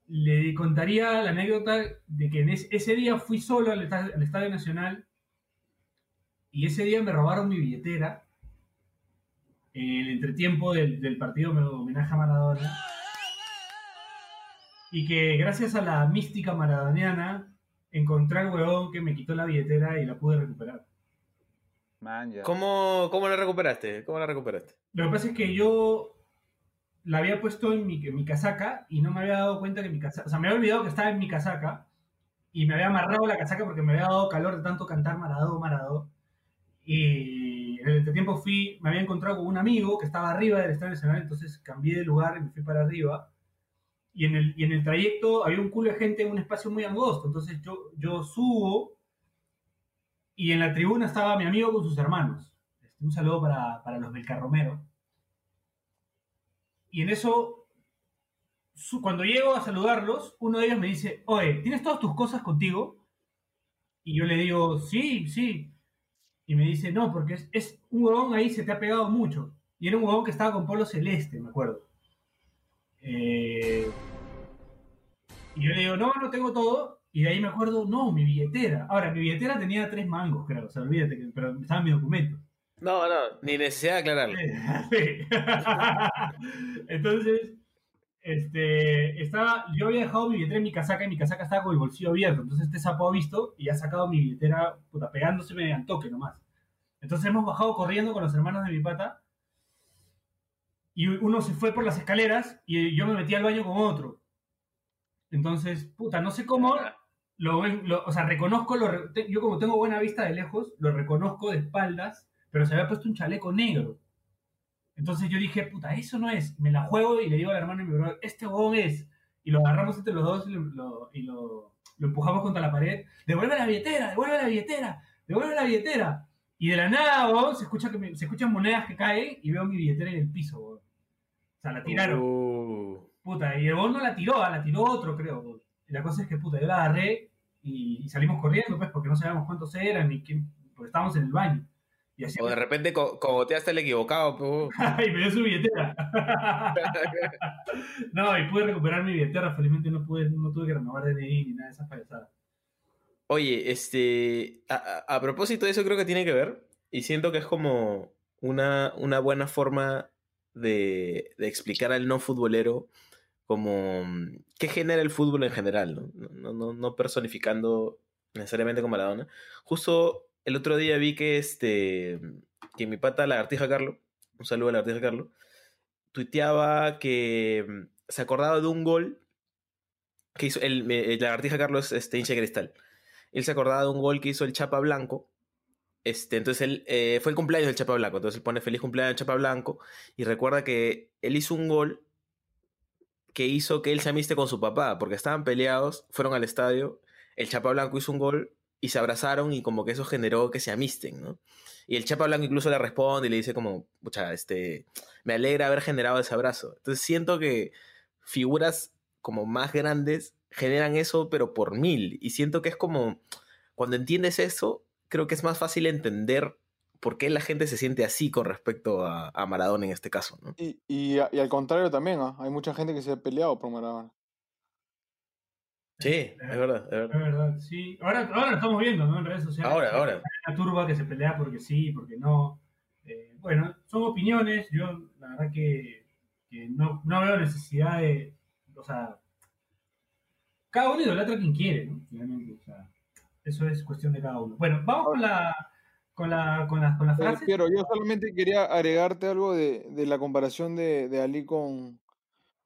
S6: le contaría la anécdota de que en es- ese día fui solo al, esta- al Estadio Nacional y ese día me robaron mi billetera en el entretiempo del, del partido me homenaje a Maradona. Y que gracias a la mística maradoniana encontré al huevón que me quitó la billetera y la pude recuperar.
S3: Man, ya.
S5: ¿Cómo, ¿Cómo la recuperaste? ¿Cómo la recuperaste?
S6: Lo que pasa es que yo la había puesto en mi, en mi casaca y no me había dado cuenta que mi casaca, o sea, me había olvidado que estaba en mi casaca y me había amarrado la casaca porque me había dado calor de tanto cantar Maradó, Maradó. Y en el entretiempo fui, me había encontrado con un amigo que estaba arriba del Estadio Nacional, entonces cambié de lugar y me fui para arriba. Y en el, y en el trayecto había un culo de gente en un espacio muy angosto, entonces yo, yo subo y en la tribuna estaba mi amigo con sus hermanos. Este, un saludo para, para los del Carromero. Y en eso, cuando llego a saludarlos, uno de ellos me dice, oye, ¿tienes todas tus cosas contigo? Y yo le digo, sí, sí. Y me dice, no, porque es, es un huevón ahí se te ha pegado mucho. Y era un huevón que estaba con polo celeste, me acuerdo. Eh, y yo le digo, no, no tengo todo. Y de ahí me acuerdo, no, mi billetera. Ahora, mi billetera tenía tres mangos, creo. O sea, olvídate, que, pero estaba en mi documento.
S5: No, no, ni necesidad de aclararlo.
S6: Sí. Entonces, este, estaba, yo había dejado mi billetera en mi casaca y mi casaca estaba con el bolsillo abierto. Entonces este sapo ha visto y ha sacado mi billetera, puta, pegándose al toque nomás. Entonces hemos bajado corriendo con los hermanos de mi pata y uno se fue por las escaleras y yo me metí al baño con otro. Entonces, puta, no sé cómo, lo, lo- o sea, reconozco, lo yo como tengo buena vista de lejos, lo reconozco de espaldas, pero se había puesto un chaleco negro. Entonces yo dije, puta, eso no es. Me la juego y le digo al hermano de mi brother, este huevón es. Y lo agarramos entre los dos y, lo, y lo- empujamos contra la pared. Devuelve la billetera, devuelve la billetera, devuelve la billetera. Y de la nada, huevón, se, escucha se escuchan monedas que caen y veo mi billetera en el piso. O sea, la tiraron.
S5: Uh,
S6: Puta, y el huevón no la tiró, ah, la tiró otro, creo. Y la cosa es que, puta, yo la agarré y, y salimos corriendo, pues, porque no sabíamos cuántos eran ni quién, porque estábamos en el baño. Y así,
S5: o de repente co- cogoteaste el equivocado, po.
S6: y me dio su billetera. no, y pude recuperar mi billetera, felizmente no pude, no tuve que renovar DNI ni nada de esas payasadas.
S5: Oye, este, a, a- a propósito de eso creo que tiene que ver y siento que es como una, una buena forma de, de explicar al no futbolero como mm, qué genera el fútbol en general, ¿no? No, no- no personificando necesariamente con Maradona. Justo el otro día vi que este que mi pata Lagartija Carlo, un saludo a Lagartija Carlo, tuiteaba que mm, se acordaba de un gol que hizo el, el Lagartija Carlos este hincha cristal él se acordaba de un gol que hizo el Chapa Blanco. Este, entonces él eh, fue el cumpleaños del Chapa Blanco. Entonces él pone feliz cumpleaños Chapa Blanco. Y recuerda que él hizo un gol que hizo que él se amiste con su papá. Porque estaban peleados, fueron al estadio. El Chapa Blanco hizo un gol y se abrazaron. Y como que eso generó que se amisten, ¿no? Y el Chapa Blanco incluso le responde y le dice como, pucha, este, me alegra haber generado ese abrazo. Entonces siento que figuras como más grandes generan eso, pero por mil. Y siento que es como, cuando entiendes eso, creo que es más fácil entender por qué la gente se siente así con respecto a, a Maradona en este caso, ¿no?
S4: Y, y, al contrario también, ¿ah? hay mucha gente que se ha peleado por Maradona.
S5: Sí, es verdad, es
S6: Es
S5: verdad.
S6: verdad, sí. Ahora, ahora lo estamos viendo, ¿no? En redes sociales.
S5: Ahora, ahora.
S6: Hay una turba que se pelea porque sí, porque no. Eh, bueno, son opiniones. Yo, la verdad que, que no, no veo necesidad de. O sea, cada uno idolatra a quien quiere, ¿no? Finalmente, o sea, eso es cuestión de cada uno. Bueno, vamos con la. Con la, con la, con la frase.
S4: Piero, yo solamente quería agregarte algo de, de la comparación de, de Ali con,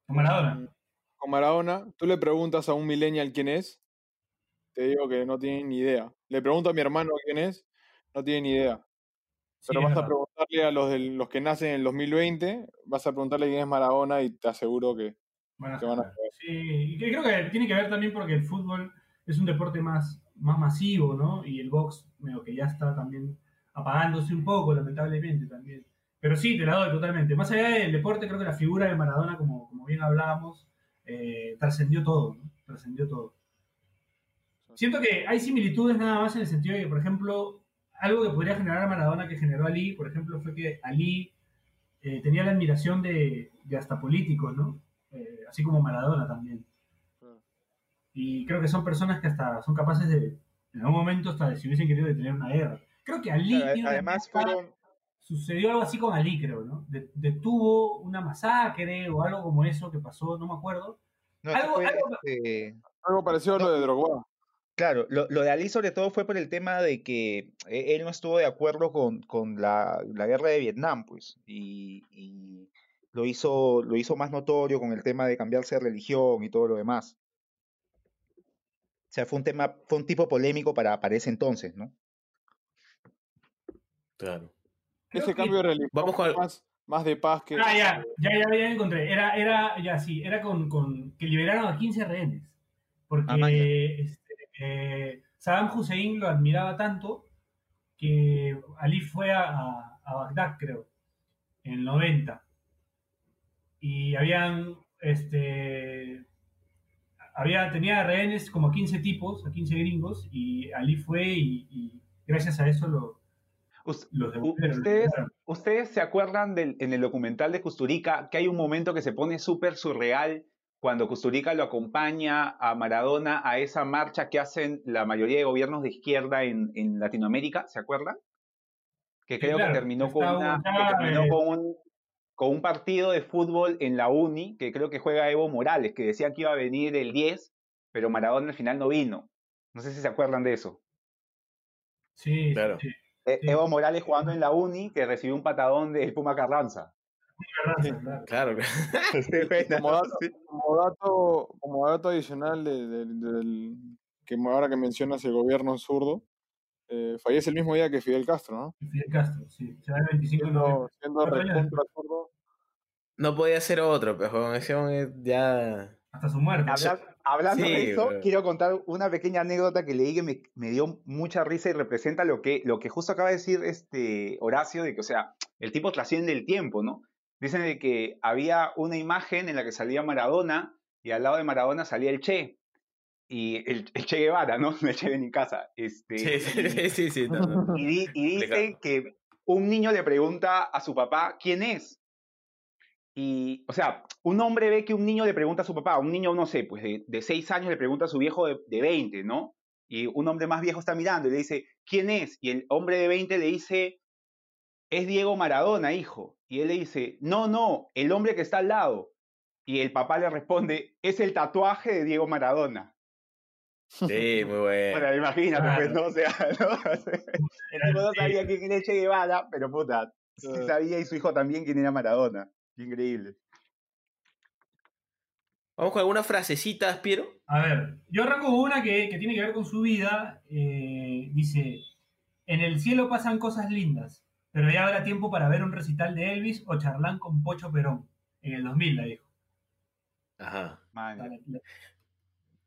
S6: Con Maradona.
S4: con Maradona. Tú le preguntas a un millennial quién es, te digo que no tiene ni idea. Le pregunto a mi hermano quién es, no tiene ni idea.
S6: Sí,
S4: Pero
S6: es
S4: vas a preguntarle a los, del- los que nacen en el 2020, vas a preguntarle quién es Maradona y te aseguro que
S6: Van a
S4: que van a
S6: saber. Sí, y creo que tiene que ver también porque el fútbol es un deporte más, más masivo, ¿no? Y el box, medio que ya está también apagándose un poco, lamentablemente también. Pero sí, te la doy totalmente. Más allá del deporte, creo que la figura de Maradona, como, como bien hablábamos, eh, trascendió todo, ¿no? Trascendió todo. Siento que hay similitudes nada más en el sentido de que, por ejemplo, algo que podría generar Maradona que generó Ali, por ejemplo, fue que Ali eh, tenía la admiración de, de hasta políticos, ¿no? Eh, así como Maradona también. Y creo que son personas que hasta son capaces de, en algún momento, hasta de si hubiesen querido detener una guerra. Creo que Ali una
S3: además fueron,
S6: sucedió algo así con Ali, creo, ¿no? De- detuvo una masacre o algo como eso que pasó, no me acuerdo.
S3: no, eso
S6: Algo-
S3: fue,
S6: algo-
S3: este,
S4: Algo parecido a lo de Drogba.
S3: Claro, lo, lo de Ali sobre todo fue por el tema de que e- él no estuvo de acuerdo con, con la, la guerra de Vietnam, pues, y, y lo hizo, lo hizo más notorio con el tema de cambiarse de religión y todo lo demás. O sea, fue un tema, fue un tipo polémico para, para ese entonces, ¿no?
S5: Claro.
S6: Creo
S4: Ese
S6: que-
S4: cambio de religión
S5: Vamos con
S4: más, más de paz que...
S6: Ah, ya, ya, ya, ya encontré. Era, era, ya sí, era con, con que liberaron a 15 rehenes. Porque
S3: Ah, vaya.
S6: este, eh, Saddam Hussein lo admiraba tanto que Ali fue a, a- a Bagdad, creo, en el 90. Y habían, este, había, tenía rehenes como 15 tipos, a 15 gringos, y Ali fue y, y gracias a eso lo, los
S3: ¿Ustedes. ¿Ustedes se acuerdan del, en el documental de Custurica que hay un momento que se pone súper surreal cuando Custurica lo acompaña a Maradona a esa marcha que hacen la mayoría de gobiernos de izquierda en, en Latinoamérica? ¿Se acuerdan? Que
S6: Sí,
S3: creo
S6: claro,
S3: que terminó, con, una-
S6: Hugo
S3: que terminó
S6: Chávez.
S3: con, un, con un partido de fútbol en la Uni, que creo que juega Evo Morales, que decía que iba a venir el 10, pero Maradona al final no vino. No sé si se acuerdan de eso.
S6: Sí,
S5: Claro.
S6: sí,
S3: E-
S6: Sí.
S3: Evo Morales jugando en la Uni, que recibió un patadón del Puma Carranza.
S6: claro.
S4: Como dato, como dato, como dato adicional de- de- del que ahora que mencionas el gobierno zurdo, eh, fallece el mismo día que Fidel Castro, ¿no?
S6: Fidel Castro, sí. Se va el 25 de noviembre.
S4: Siendo, recontra.
S5: No podía ser otro, pero ese hombre ya.
S6: Hasta su muerte.
S3: Habla- hablando
S5: Sí,
S3: de eso,
S5: pero-
S3: quiero contar una pequeña anécdota que leí que me, me dio mucha risa y representa lo que, lo que justo acaba de decir este Horacio, de que, o sea, el tipo trasciende el tiempo, ¿no? Dicen de que había una imagen en la que salía Maradona y al lado de Maradona salía el Che. Y el, el Che Guevara, ¿no? El Che en casa. Este,
S5: Sí, sí, sí, sí, sí, no, no.
S3: Y, di- y dice que un niño le pregunta a su papá quién es. Y, o sea, un hombre ve que un niño le pregunta a su papá, un niño, no sé, pues de, de seis años le pregunta a su viejo de, de 20, ¿no? Y un hombre más viejo está mirando y le dice, ¿quién es? Y el hombre de 20 le dice, es Diego Maradona, hijo. Y él le dice, no, no, el hombre que está al lado. Y el papá le responde, es el tatuaje de Diego Maradona.
S5: Sí, muy bueno.
S3: Bueno, imagínate, pues. ¿no? O sea, ¿no? El tipo no sabía quién era Che Guevara, pero puta, sí sabía y su hijo también quién era Maradona. Increíble.
S5: Vamos con algunas frasecitas, Piero.
S6: A ver, yo arranco una que, que tiene que ver con su vida. eh, dice, en el cielo pasan cosas lindas, pero ya habrá tiempo para ver un recital de Elvis o charlán con Pocho Perón. En el 2000 la dijo.
S5: Ajá.
S3: Man,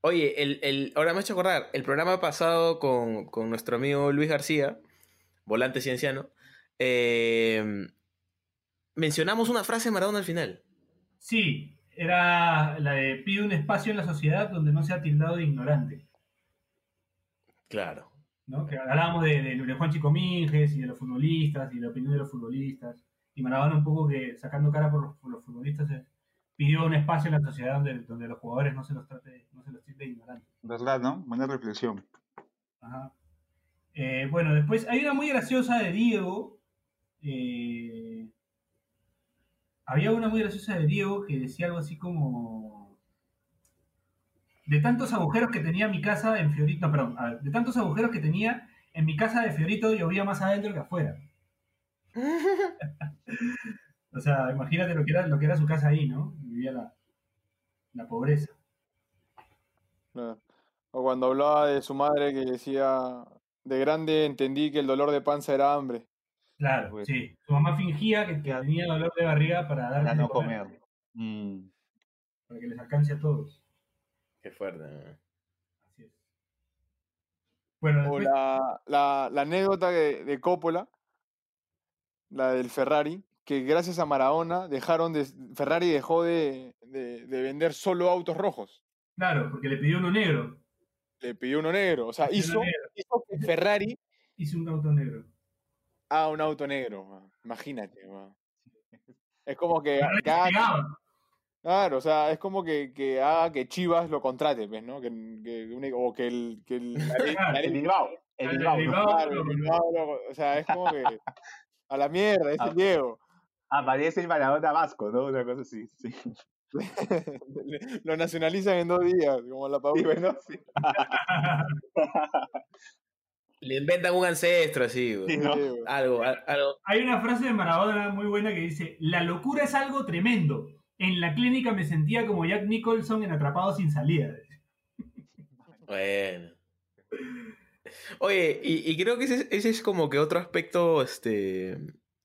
S5: Oye, el, el, ahora me he hecho acordar, el programa pasado con, con nuestro amigo Luis García, volante cienciano, eh, mencionamos una frase de Maradona al final.
S6: Sí, era la de pide un espacio en la sociedad donde no sea tildado de ignorante.
S5: Claro.
S6: ¿no? Que hablábamos de, de, de Juan Chico Minges y de los futbolistas y de la opinión de los futbolistas. Y Maradona un poco que sacando cara por los, por los futbolistas pidió un espacio en la sociedad donde, donde los jugadores no se los trate, no se los tilde de ignorantes.
S3: ¿Verdad, no? Buena reflexión.
S6: Ajá. Eh, bueno, después hay una muy graciosa de Diego. eh, había una muy graciosa de Diego que decía algo así como. De tantos agujeros que tenía mi casa en Fiorito. No, perdón. a ver, de tantos agujeros que tenía en mi casa de Fiorito llovía más adentro que afuera. O sea, imagínate lo que era, lo que era su casa ahí, ¿no? Vivía la, la pobreza.
S4: Claro. O cuando hablaba de su madre que decía, de grande entendí que el dolor de panza era hambre.
S6: Claro,
S3: Pues-
S6: sí. Su mamá fingía que, que tenía dolor de barriga para darle
S3: Para no
S6: comer,
S3: comer. Mm.
S6: para que les alcance a todos.
S5: Qué fuerte. ¿no?
S6: Así es. Bueno,
S4: O
S6: después,
S4: la, la, la anécdota de, de Coppola, la del Ferrari, que gracias a Maradona dejaron de, Ferrari dejó de, de- de vender solo autos rojos.
S6: Claro, porque le pidió uno negro.
S4: Le pidió uno negro. O sea, hizo, que Ferrari
S6: Hizo un auto negro.
S4: haga un auto negro. Imagínate. weón. Es como que. Claro, o sea, es como que, que haga que Chivas lo contrate, ¿ves? ¿no? Que, que un- o que el, que el, la
S3: Bilbao. El
S6: El
S3: Bilbao. ¿no?
S6: Bilbao.
S4: claro, el Bilbao lo- o sea, es como que a la mierda, es
S3: Ah.
S4: el Diego.
S3: Aparece el Maradona Vasco, ¿no? Una cosa así. Sí,
S4: lo nacionalizan en dos días, como la
S3: Sí,
S4: Paula.
S3: bueno, sí.
S5: Le inventan un ancestro así, güey.
S3: Sí.
S4: Sí.
S5: Algo, al- algo.
S6: Hay una frase de Maradona muy buena que dice: La locura es algo tremendo. En la clínica me sentía como Jack Nicholson en Atrapado sin salida.
S5: Bueno. Oye, y, y creo que ese, ese es como que otro aspecto, este,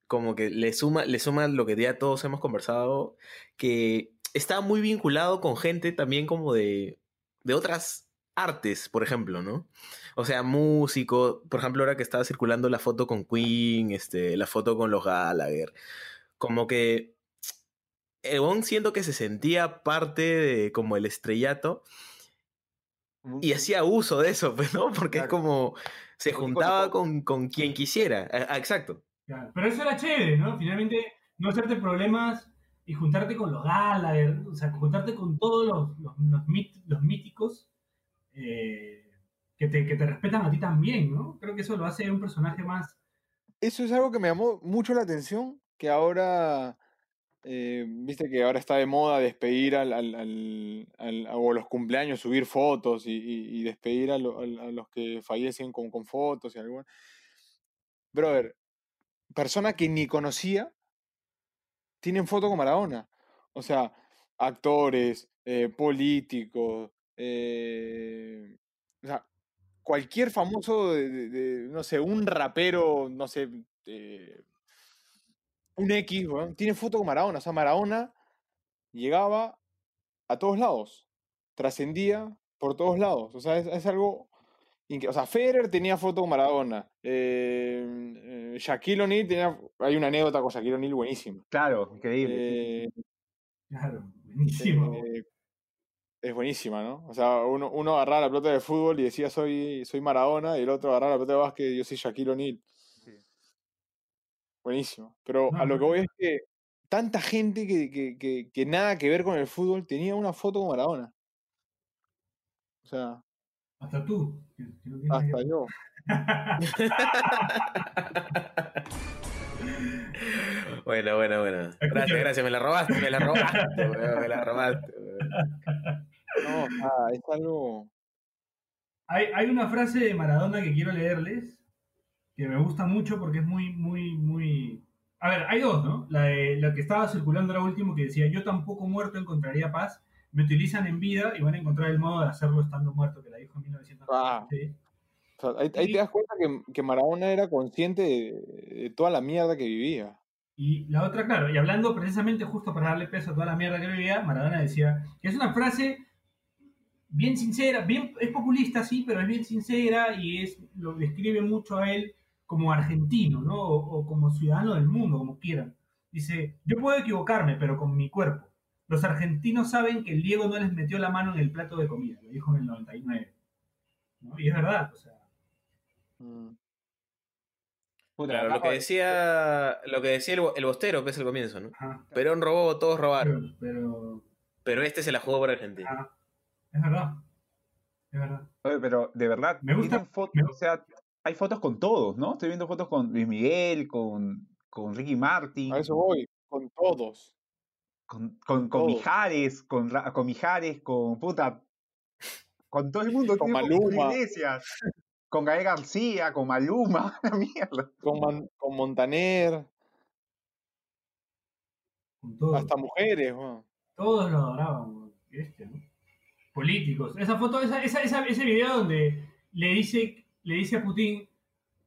S5: como que le suma, le suma lo que ya todos hemos conversado, que está muy vinculado con gente también como de, de otras artes, por ejemplo, ¿no? O sea, músico, por ejemplo, ahora que estaba circulando la foto con Queen, este, la foto con los Gallagher, como que huevón siento que se sentía parte de como el estrellato y hacía uso de eso, pues, ¿no? Porque es como se juntaba con, con quien quisiera. Exacto.
S6: Pero eso era chévere, ¿no? Finalmente, no hacerte problemas y juntarte con los Gallagher, o sea, juntarte con todos los, los, mit- los míticos eh, que, te, que te respetan a ti también, ¿no? Creo que eso lo hace un personaje más.
S4: Eso es algo que me llamó mucho la atención, que ahora, eh, viste que ahora está de moda despedir al, al, al- o los cumpleaños, subir fotos y, y- despedir a, lo- a los que fallecen con, con fotos y algo. Brother, persona que ni conocía, tienen foto con Maradona. O sea, actores, eh, políticos, eh, o sea, cualquier famoso, no sé, un rapero, no sé, eh, un X, weón, tiene foto con Maradona. O sea, Maradona llegaba a todos lados, trascendía por todos lados. O sea, es algo... O sea, Federer tenía foto con Maradona. Eh, eh, Shaquille O'Neal tenía... Hay una anécdota con Shaquille O'Neal buenísima.
S3: Claro, increíble.
S4: Eh,
S6: Claro, buenísimo.
S4: eh, es buenísima, ¿no? O sea, uno, uno agarraba la pelota de fútbol y decía soy, soy Maradona, y el otro agarraba la pelota de básquet y yo soy Shaquille O'Neal.
S3: Sí.
S4: Buenísimo. Pero
S6: No,
S4: a lo que voy es que tanta gente que, que, que, que nada que ver con el fútbol tenía una foto con Maradona. O sea,
S6: Hasta tú. que- que no
S4: hasta
S6: que-
S4: yo.
S5: Bueno, bueno, bueno. Gracias, gracias. Me la robaste, me la robaste, me la robaste.
S4: No, sea, es algo.
S6: Hay, hay una frase de Maradona que quiero leerles, que me gusta mucho porque es muy, muy, muy... A ver, hay dos, ¿no? La, de, la que estaba circulando ahora último que decía, yo tampoco muerto encontraría paz, me utilizan en vida y van a encontrar el modo de hacerlo estando muerto, que la dijo en 1996.
S4: O sea, ahí, te das cuenta que, que Maradona era consciente de, de toda la mierda que vivía.
S6: Y la otra, claro, y hablando precisamente justo para darle peso a toda la mierda que vivía, Maradona decía que es una frase bien sincera, bien, es populista, sí, pero es bien sincera y es, lo describe mucho a él como argentino, ¿no? O, o como ciudadano del mundo, como quieran. Dice, yo puedo equivocarme, pero con mi cuerpo. Los argentinos saben que el Diego no les metió la mano en el plato de comida, lo dijo en el 99. ¿no? Y es verdad, o sea,
S4: Mm.
S3: Puta,
S5: Claro, lo que
S3: de-
S5: decía, lo que decía el, bo- el bostero, que es el comienzo, ¿no?
S6: ajá,
S5: Perón robó, todos robaron.
S6: pero, pero
S5: Pero este se la jugó por Argentina.
S6: ajá, es verdad. Es verdad.
S3: Oye, pero de verdad,
S6: Me gusta-
S3: tienen fotos,
S6: me-
S3: o sea, hay fotos con todos, ¿no? Estoy viendo fotos con Luis Miguel, con, con Ricky Martin,
S4: A eso voy, con todos.
S3: Con, con, con
S4: todos.
S3: Mijares, con, Ra- con Mijares, con puta, con todo el mundo,
S4: Con
S3: con
S4: Maluma.
S3: Iglesias, con Gael García, con Maluma, la mierda.
S4: Con, Man- con Montaner,
S6: Con todo.
S4: hasta mujeres.
S6: Todos lo adoraban, ¿no? Políticos. Esa foto, esa, esa, esa- ese video donde le dice, le dice a Putin,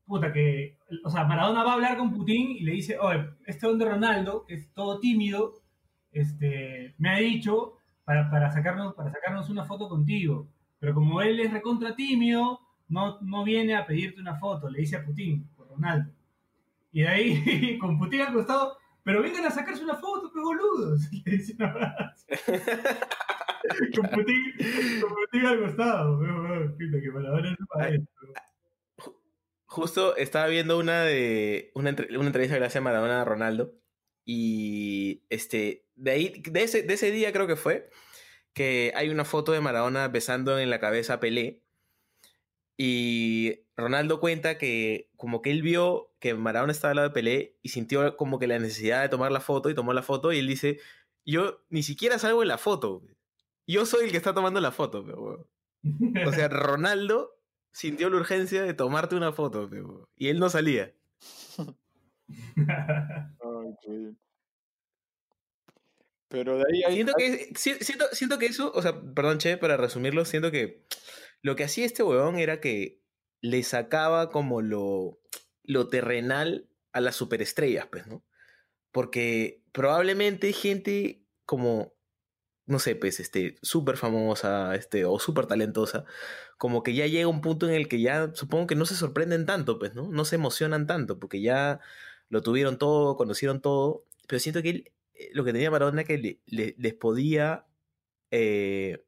S6: puta, que. O sea, Maradona va a hablar con Putin y le dice, oye, este don de Ronaldo, que es todo tímido, este, me ha dicho para, para, sacarnos, para sacarnos una foto contigo. Pero como él es recontra tímido, no, no viene a pedirte una foto, le dice a Putin, por Ronaldo. Y de ahí, con Putin al costado, pero vengan a sacarse una foto, pues boludos. Le dice una frase. con Putin, con Putin al costado. que es.
S5: Justo estaba viendo una de una, una entrevista que le hace Maradona a Ronaldo. Y este, de ahí, de ese, de ese día creo que fue, que hay una foto de Maradona besando en la cabeza a Pelé. Y Ronaldo cuenta que como que él vio que Maradona estaba al lado de Pelé y sintió como que la necesidad de tomar la foto y tomó la foto y él dice, yo ni siquiera salgo en la foto. Yo soy el que está tomando la foto. pe, huevón". O sea, Ronaldo sintió la urgencia de tomarte una foto, y él no salía.
S4: Increíble. Pero de ahí hay,
S5: Siento que, si- siento, siento que eso, o sea, perdón, Che, para resumirlo, siento que lo que hacía este huevón era que le sacaba como lo, lo terrenal a las superestrellas, pues, ¿no? Porque probablemente gente como, no sé, pues, este, súper famosa, este, o súper talentosa, como que ya llega un punto en el que ya supongo que no se sorprenden tanto, pues, ¿no? No se emocionan tanto, porque ya lo tuvieron todo, conocieron todo, pero siento que él, eh, lo que tenía Maradona que le- le- les podía eh,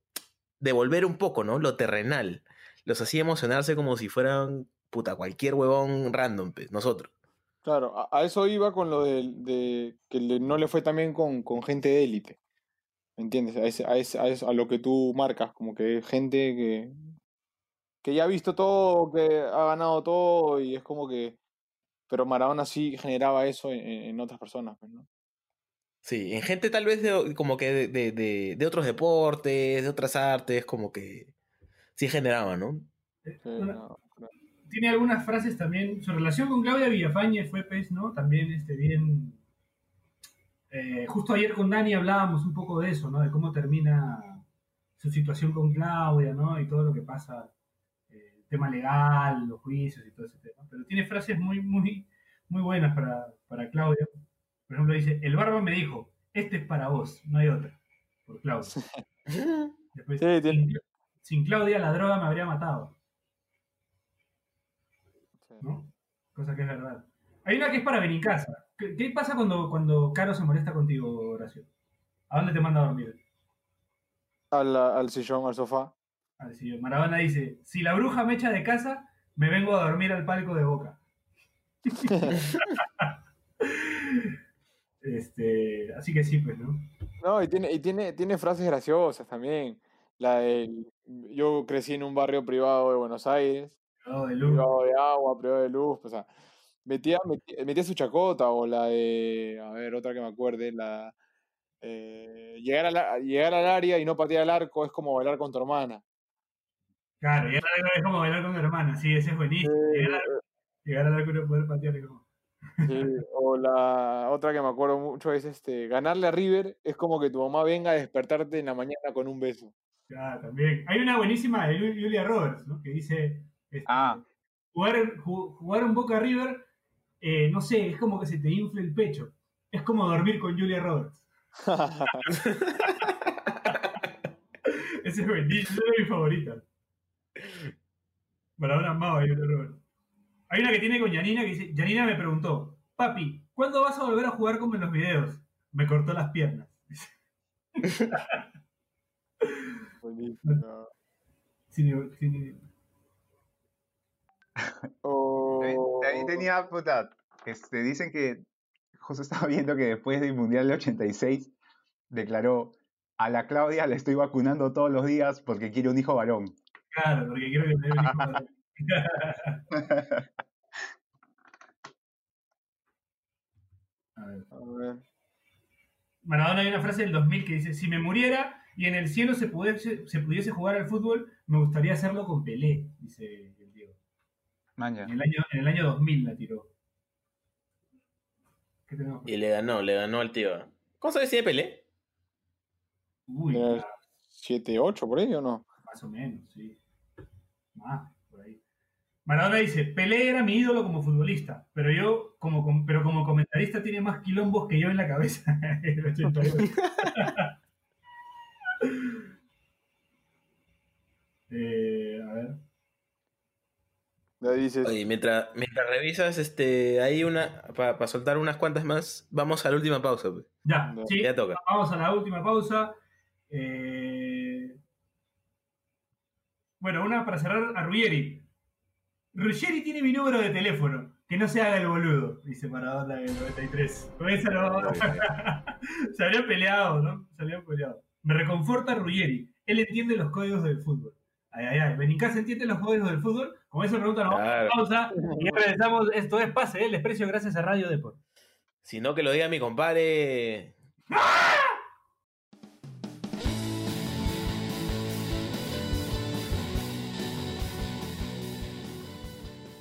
S5: devolver un poco, ¿no? Lo terrenal. Los hacía emocionarse como si fueran, puta, cualquier huevón random, pues, nosotros.
S4: Claro, a, eso iba con lo de, que no le fue también con, con gente de élite. ¿Me entiendes? A, ese- a, ese- a, eso- a lo que tú marcas, como que gente que, que ya ha visto todo, que ha ganado todo y es como que... Pero Maradona sí generaba eso en, en- otras personas, pues, ¿no?
S5: Sí, en gente tal vez de, como que de, de- de- de otros deportes, de otras artes, como que sí generaba, ¿no?
S4: Sí,
S6: Una-
S4: no, claro.
S6: tiene algunas frases también. Su relación con Claudia Villafañe fue, pues, ¿no? También este, bien. eh, justo ayer con Dani hablábamos un poco de eso, ¿no? De cómo termina su situación con Claudia, ¿no? Y todo lo que pasa, eh, tema legal, los juicios y todo ese tema. Pero tiene frases muy, muy, muy buenas para, para Claudia. Por ejemplo, dice: El barba me dijo, este es para vos, no hay otra. Por Claudia. Después,
S4: Sí, tiene-
S6: sin, sin Claudia la droga me habría matado.
S4: Sí.
S6: ¿no? Cosa que es verdad. Hay una que es para Benicasa. ¿Qué, qué pasa cuando, cuando Caro se molesta contigo, Horacio? ¿A dónde te manda a dormir?
S4: Al, al sillón, al sofá.
S6: Al sillón. Maradona dice, si la bruja me echa de casa, me vengo a dormir al palco de Boca. este, así que sí, pues, ¿no?
S4: No, y tiene, y tiene, tiene frases graciosas también. La del, yo crecí en un barrio privado de Buenos Aires,
S6: Oh, de luz.
S4: privado de agua, privado de luz, o sea, metía, metía, metía su chacota, o la de, a ver, otra que me acuerde, la, eh, llegar, al a- llegar al área y no patear el arco es como bailar con tu hermana.
S6: Claro, llegar al arco es como bailar con hermana, sí, ese es buenísimo.
S4: Eh,
S6: Llegar, llegar al arco y poder patear es como...
S4: Sí, o la otra que me acuerdo mucho es este, ganarle a River es como que tu mamá venga a despertarte en la mañana con un beso.
S6: Claro, también. Hay una buenísima de Ju- Julia Roberts, ¿no? Que dice, este,
S3: Ah.
S6: jugar, ju- jugar un Boca River, eh, no sé, es como que se te infla el pecho. Es como dormir con Julia Roberts. Ese es buenísimo, es mi favorita. Maradona amaba a Julia Roberts. Hay una que tiene con Janina que dice, Janina me preguntó, papi, ¿cuándo vas a volver a jugar como en los videos? Me cortó las piernas.
S4: Buenísimo.
S6: Sin- sin-
S3: También, también tenía, puta, este, dicen que, justo estaba viendo que después del Mundial del 86, declaró, a la Claudia la estoy vacunando todos los días porque quiere un hijo varón.
S6: Claro, porque quiero que me dé. A ver.
S4: a ver.
S6: Maradona hay una frase del 2000 que dice, si me muriera y en el cielo se pudiese, se pudiese jugar al fútbol, me gustaría hacerlo con Pelé, dice el Diego.
S3: Maña.
S6: En el año, en el año 2000 la tiró. ¿Qué tenemos?
S5: Y le ganó, le ganó al tío. ¿Cómo sabes si tiene Pelé?
S6: Uy,
S4: Eh,
S6: claro,
S4: 7, 8 por ahí o no?
S6: Más o menos, sí. Más, por ahí. Maradona dice, Pelé era mi ídolo como futbolista, pero yo, como, com- pero como comentarista, tiene más quilombos que yo en la cabeza. El 88. Eh, a ver.
S4: Dices,
S5: Oye, mientras, mientras revisas, este, hay una, para soltar unas cuantas más, vamos a la última pausa. pues.
S6: Ya,
S4: Ya.
S6: sí.
S5: Ya toca.
S6: Vamos a la última pausa. Eh, Bueno, una para cerrar a Ruggeri. Ruggeri tiene mi número de teléfono. Que no se haga el boludo, dice Maradona en el 93. Con esa no- Se habrían peleado, ¿no? Se habrían peleado. Me reconforta Ruggeri. Él entiende los códigos del fútbol. Ay, ay, ay. Benincasa entiende los códigos del fútbol. Como esa pregunta nos vamos a
S5: Claro.
S6: la pausa. Y ya regresamos. Esto es Pase del Desprecio gracias a Radio Deport.
S5: Si no, que lo diga mi compadre.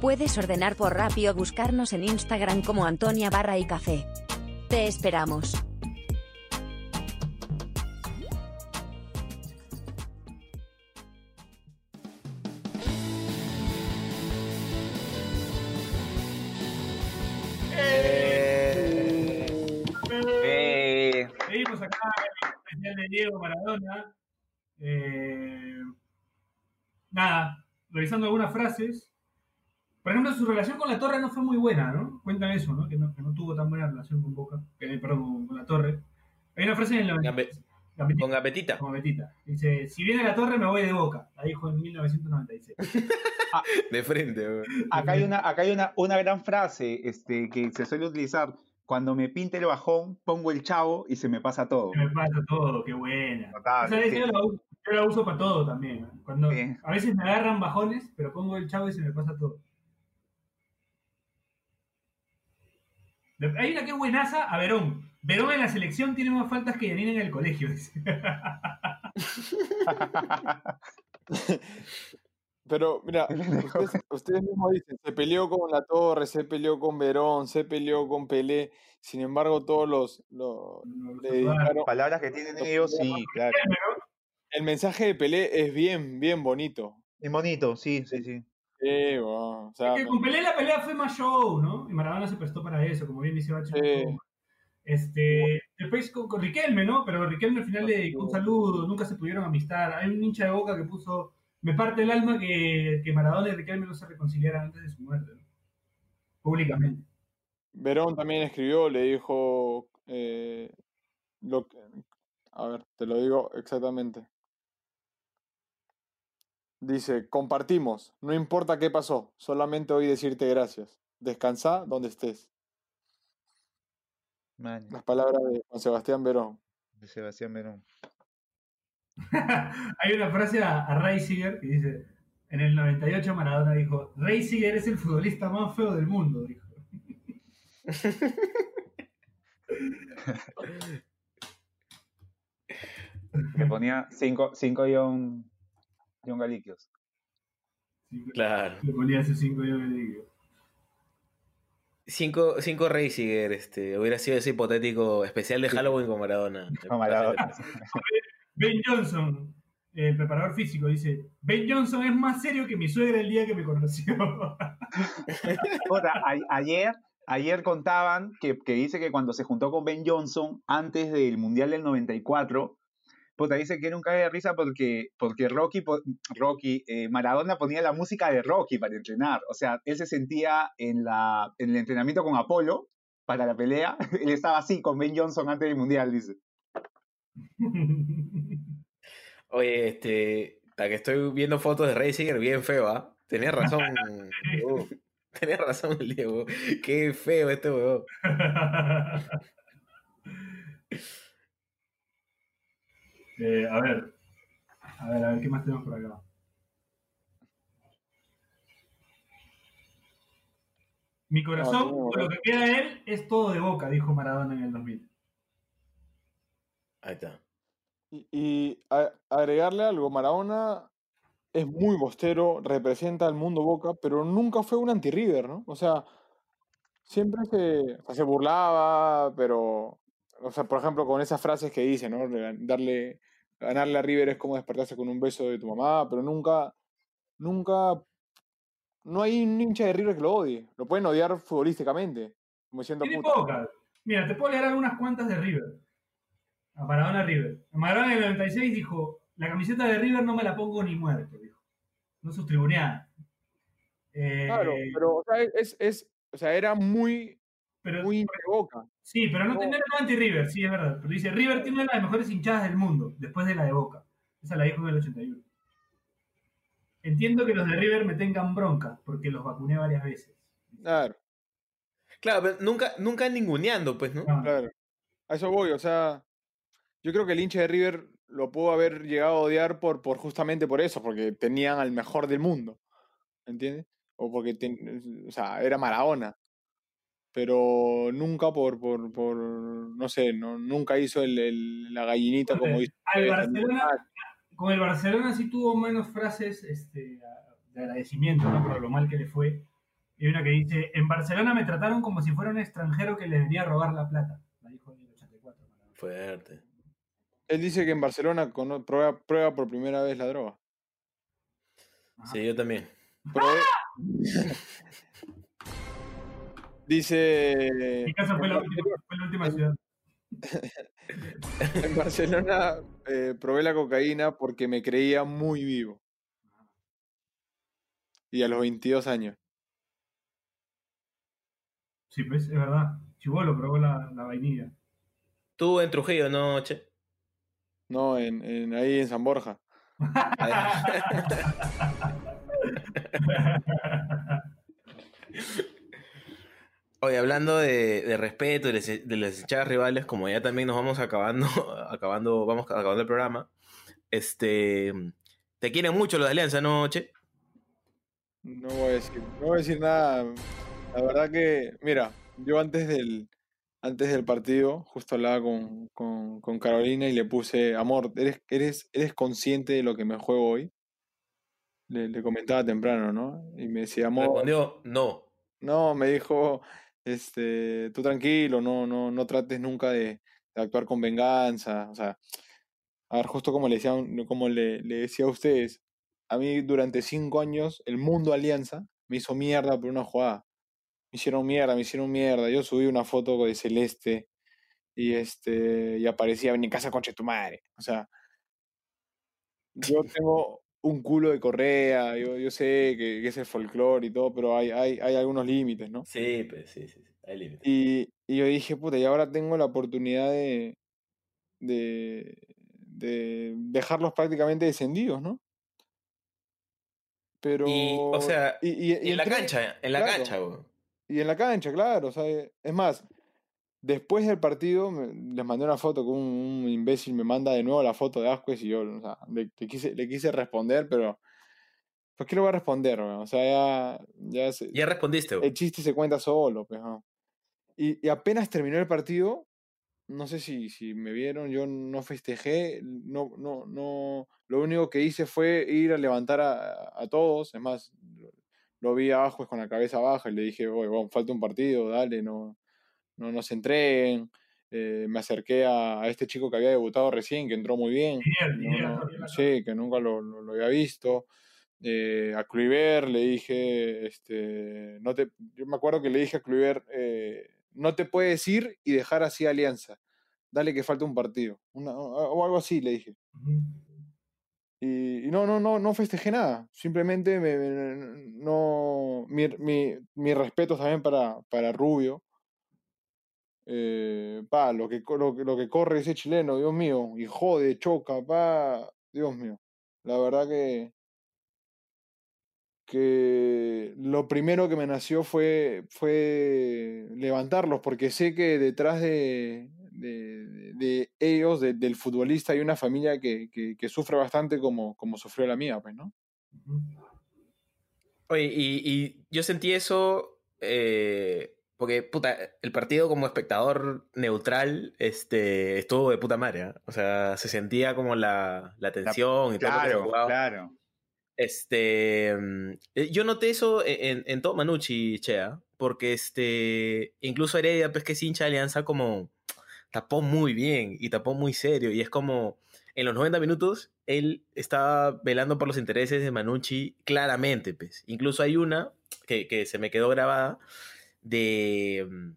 S1: Puedes ordenar por Rappi o buscarnos en Instagram como Antonia Barra y Café. Te esperamos.
S6: Acá el especial de Diego Maradona. Eh, nada, revisando algunas frases. Por ejemplo, su relación con la Torre no fue muy buena, ¿no? Cuentan eso, ¿no? Que no, que no tuvo tan buena relación con Boca, que, perdón, con la Torre. Hay una frase en el 90
S5: Gambe-
S6: Gambetita,
S5: Con Gapetita.
S6: como Betita. Dice, si viene la Torre me voy de Boca. La dijo en 1996.
S5: De frente, weón.
S3: acá hay, una, acá hay una, una gran frase este, que se suele utilizar. Cuando me pinte el bajón, pongo el chavo y se me pasa todo.
S6: Que me pasa todo, qué buena.
S3: Notable,
S6: Esa-
S3: sí.
S6: yo, la, uso- yo la uso para todo también. ¿no? Cuando,
S3: Sí.
S6: A veces me agarran bajones, pero pongo el chavo y se me pasa todo. Hay una que es buenaza a Verón. Verón en la selección tiene más faltas que Yanina en el colegio. dice.
S4: Pero, mira, ustedes, ustedes mismos dicen, se peleó con La Torre, se peleó con Verón, se peleó con Pelé. Sin embargo, todos los, los- le dedicaron.
S3: Palabras que tienen ellos, sí, claro.
S4: El mensaje de Pelé es bien, bien bonito.
S3: Es bonito, sí, sí, sí.
S4: Sí, o sea,
S6: Que con Pelé la pelea fue más show, ¿no? Y Maradona se prestó para eso, como bien dice Bacho.
S4: Sí.
S6: Este, después con, con Riquelme, ¿no? Pero Riquelme al final le un saludo, nunca se pudieron amistar. Hay un hincha de boca que puso, me parte el alma que, que Maradona y Riquelme no se reconciliaran antes de su muerte, ¿no? Públicamente.
S4: Verón también escribió, le dijo, eh, lo que, a ver, te lo digo exactamente. Dice, compartimos, no importa qué pasó, solamente hoy decirte gracias. Descansa donde estés.
S3: Man,
S4: Las palabras de Juan Sebastián Verón.
S3: de Sebastián Verón.
S6: Hay una frase a, a Reisiger que dice, en el 98 Maradona dijo, Reisiger es el futbolista más feo del mundo, dijo.
S3: Le ponía 5 John, John Galiquios.
S6: Sí,
S5: Claro.
S6: Le ponía ese 5 yo le digo.
S5: Cinco, cinco Reisiger, este, hubiera sido ese hipotético especial de Halloween con Maradona.
S3: Con Maradona.
S6: Ben Johnson, el preparador físico, dice, Ben Johnson es más serio que mi suegra el día que me conoció.
S3: Puta, a- ayer, ayer contaban que, que dice que cuando se juntó con Ben Johnson antes del Mundial del 94, puta, dice que era un cague de risa porque, porque Rocky, Rocky eh, Maradona ponía la música de Rocky para entrenar. O sea, él se sentía en, la, en el entrenamiento con Apolo para la pelea. Él estaba así con Ben Johnson antes del Mundial, dice.
S5: Oye, este, la que estoy viendo fotos de Reisiger, bien feo, ¿ah? Tenías razón. Diego. Tenías razón, el Diego. Qué feo este huevón.
S6: Eh, a ver, a ver, a ver, ¿qué más tenemos por acá? Mi corazón,
S4: no,
S6: lo que queda de él, es todo de boca, dijo Maradona en el 2000.
S5: Ahí está.
S4: Y, y a- agregarle algo, Maradona es muy bostero, representa al mundo Boca, pero nunca fue un anti-River, ¿no? O sea, siempre se, o sea, se burlaba, pero, o sea, por ejemplo, con esas frases que dice, ¿no? Darle, ganarle a River es como despertarse con un beso de tu mamá, pero nunca, nunca, no hay un hincha de River que lo odie. Lo pueden odiar futbolísticamente, como puta.
S6: pocas. Mira, te puedo leer algunas cuantas de River. A Maradona River. A Maradona en el 96 dijo, la camiseta de River no me la pongo ni muerto, dijo. No sus tribuneadas. Eh,
S4: Claro, pero o sea, es, es, o sea, era muy,
S6: pero-
S4: muy boca.
S6: Sí, pero no, era anti-River, sí, es verdad. Pero dice, River tiene una de las mejores hinchadas del mundo, después de la de Boca. Esa la dijo en el 81. Entiendo que los de River me tengan bronca, porque los vacuné varias veces.
S4: Claro,
S5: Claro, pero nunca, nunca ninguneando, pues, ¿no?
S4: Claro. A eso voy, o sea, yo creo que el hincha de River lo pudo haber llegado a odiar por, por justamente por eso, porque tenían al mejor del mundo, ¿entiendes? O porque, ten- o sea, era Maradona, pero nunca por, por, por no sé, no, nunca hizo el, el- la gallinita como hizo.
S6: Al Barcelona, con el Barcelona sí tuvo menos frases este, de agradecimiento, ¿no? Por lo mal que le fue. Y hay una que dice, en Barcelona me trataron como si fuera un extranjero que les venía a robar la plata. La dijo en el 84. Maradona.
S5: Fuerte.
S4: Él dice que en Barcelona prueba, prueba por primera vez la droga.
S6: Ajá.
S5: Sí, yo también.
S4: Probé- Dice.
S6: Mi casa fue la, última, fue la última ciudad.
S4: En Barcelona eh, probé la cocaína porque me creía muy vivo. Y a los 22 años.
S6: Sí, pues, es verdad. Chivolo probó la, la vainilla.
S5: Tú en Trujillo, ¿no, Che?
S4: No, en, en- ahí en San Borja.
S5: Oye, hablando de, de respeto y de, las- de las hinchadas rivales, como ya también nos vamos acabando, acabando, vamos acabando el programa, este, te quieren mucho los de Alianza, ¿no, Che?
S4: No voy a decir, no voy a decir nada. La verdad que, mira, yo antes del, antes del partido, justo hablaba con, con, con Carolina y le puse, amor, ¿eres, eres, ¿eres consciente de lo que me juego hoy? Le, le comentaba temprano, ¿no? Y me decía, amor,
S5: Respondió, no.
S4: no, me dijo, este, tú tranquilo, no, no, no trates nunca de, de actuar con venganza. O sea, a ver, justo como le decía, como le, le decía a ustedes, a mí durante cinco años el mundo Alianza me hizo mierda por una jugada. Me hicieron mierda, me hicieron mierda. Yo subí una foto de Celeste y este y aparecía en mi casa concha de tu madre. O sea, yo tengo un culo de correa, yo, yo sé que, que es el folclore y todo, pero hay, hay, hay algunos límites, ¿no?
S5: Sí, pues, sí, sí, sí, hay límites.
S4: Y, y yo dije, puta, y ahora tengo la oportunidad de, de, de dejarlos prácticamente descendidos, ¿no? Pero...
S5: Y, o sea,
S4: y, y- y
S5: en la cancha, en la
S4: claro.
S5: cancha, weón.
S4: y en la cancha, claro. O sea, es más, después del partido me- les mandé una foto que un, un imbécil me manda de nuevo la foto de Ascuez y yo, o sea, le, le quise, le quise responder, pero... ¿Por qué le voy a responder? weón? O sea, ya, ya se-
S5: Ya respondiste,
S4: el chiste se cuenta solo, pues, ¿no? Y, y apenas terminó el partido, no sé si, si me vieron, yo no festejé, no, no, no, lo único que hice fue ir a levantar a, a todos, es más, lo, lo vi abajo con la cabeza baja y le dije, oye, bueno, falta un partido, dale, no, no nos entreguen. Eh, me acerqué a, a este chico que había debutado recién, que entró muy bien. No- sí, que nunca lo, lo- lo había visto. Eh, a Kluivert le dije, este, no te, yo me acuerdo que le dije a Kluivert, eh, no te puedes ir y dejar así a Alianza. Dale que falta un partido. Una- o algo así le dije. Y, y no, no, no, no festejé nada. Simplemente me, me- no. Mi, mi, mi respeto también para, para Rubio. Eh, pa, lo que, lo, lo que corre ese chileno, Dios mío. Y jode, choca, pa. Dios mío. La verdad que. Que lo primero que me nació fue, fue levantarlos, porque sé que detrás de, de, ellos, de- del futbolista, hay una familia que, que- sufre bastante como, como sufrió la mía, pues, ¿no?
S5: Oye, y, y yo sentí eso eh, porque, puta, el partido como espectador neutral este, estuvo de puta madre. ¿ah? O sea, se sentía como la, la tensión y todo lo que se
S3: Claro, claro.
S5: Este, mm, eh, yo noté eso e, en, en todo Manucci, Chea, porque este, incluso Heredia, pues que es hincha de Alianza, como tapó muy bien y tapó muy serio. Y es como, en los 90 minutos, él estaba velando por los intereses de Manucci claramente, pues. Incluso hay una que, que se me quedó grabada de, mm,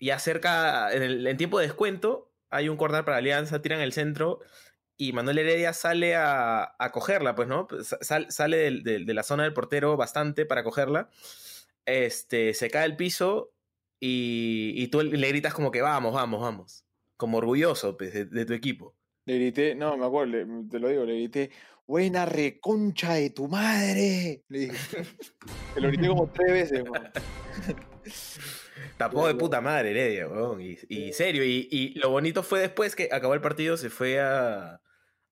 S5: ya cerca, en, el, en tiempo de descuento, hay un corner para Alianza, tiran el centro y Manuel Heredia sale a, a cogerla, pues, ¿no? Sal, sale del- de, la zona del portero bastante para cogerla. Este, se cae al piso y, y tú le gritas como que vamos, vamos, vamos. Como orgulloso pues, de, de tu equipo.
S4: Le grité, no, me acuerdo, te lo digo, le grité, buena reconcha de tu madre. Le dije. Te lo grité como tres veces, man.
S5: Tapó de puta madre Heredia, weón. Y, y serio, y, y lo bonito fue después que acabó el partido, se fue a,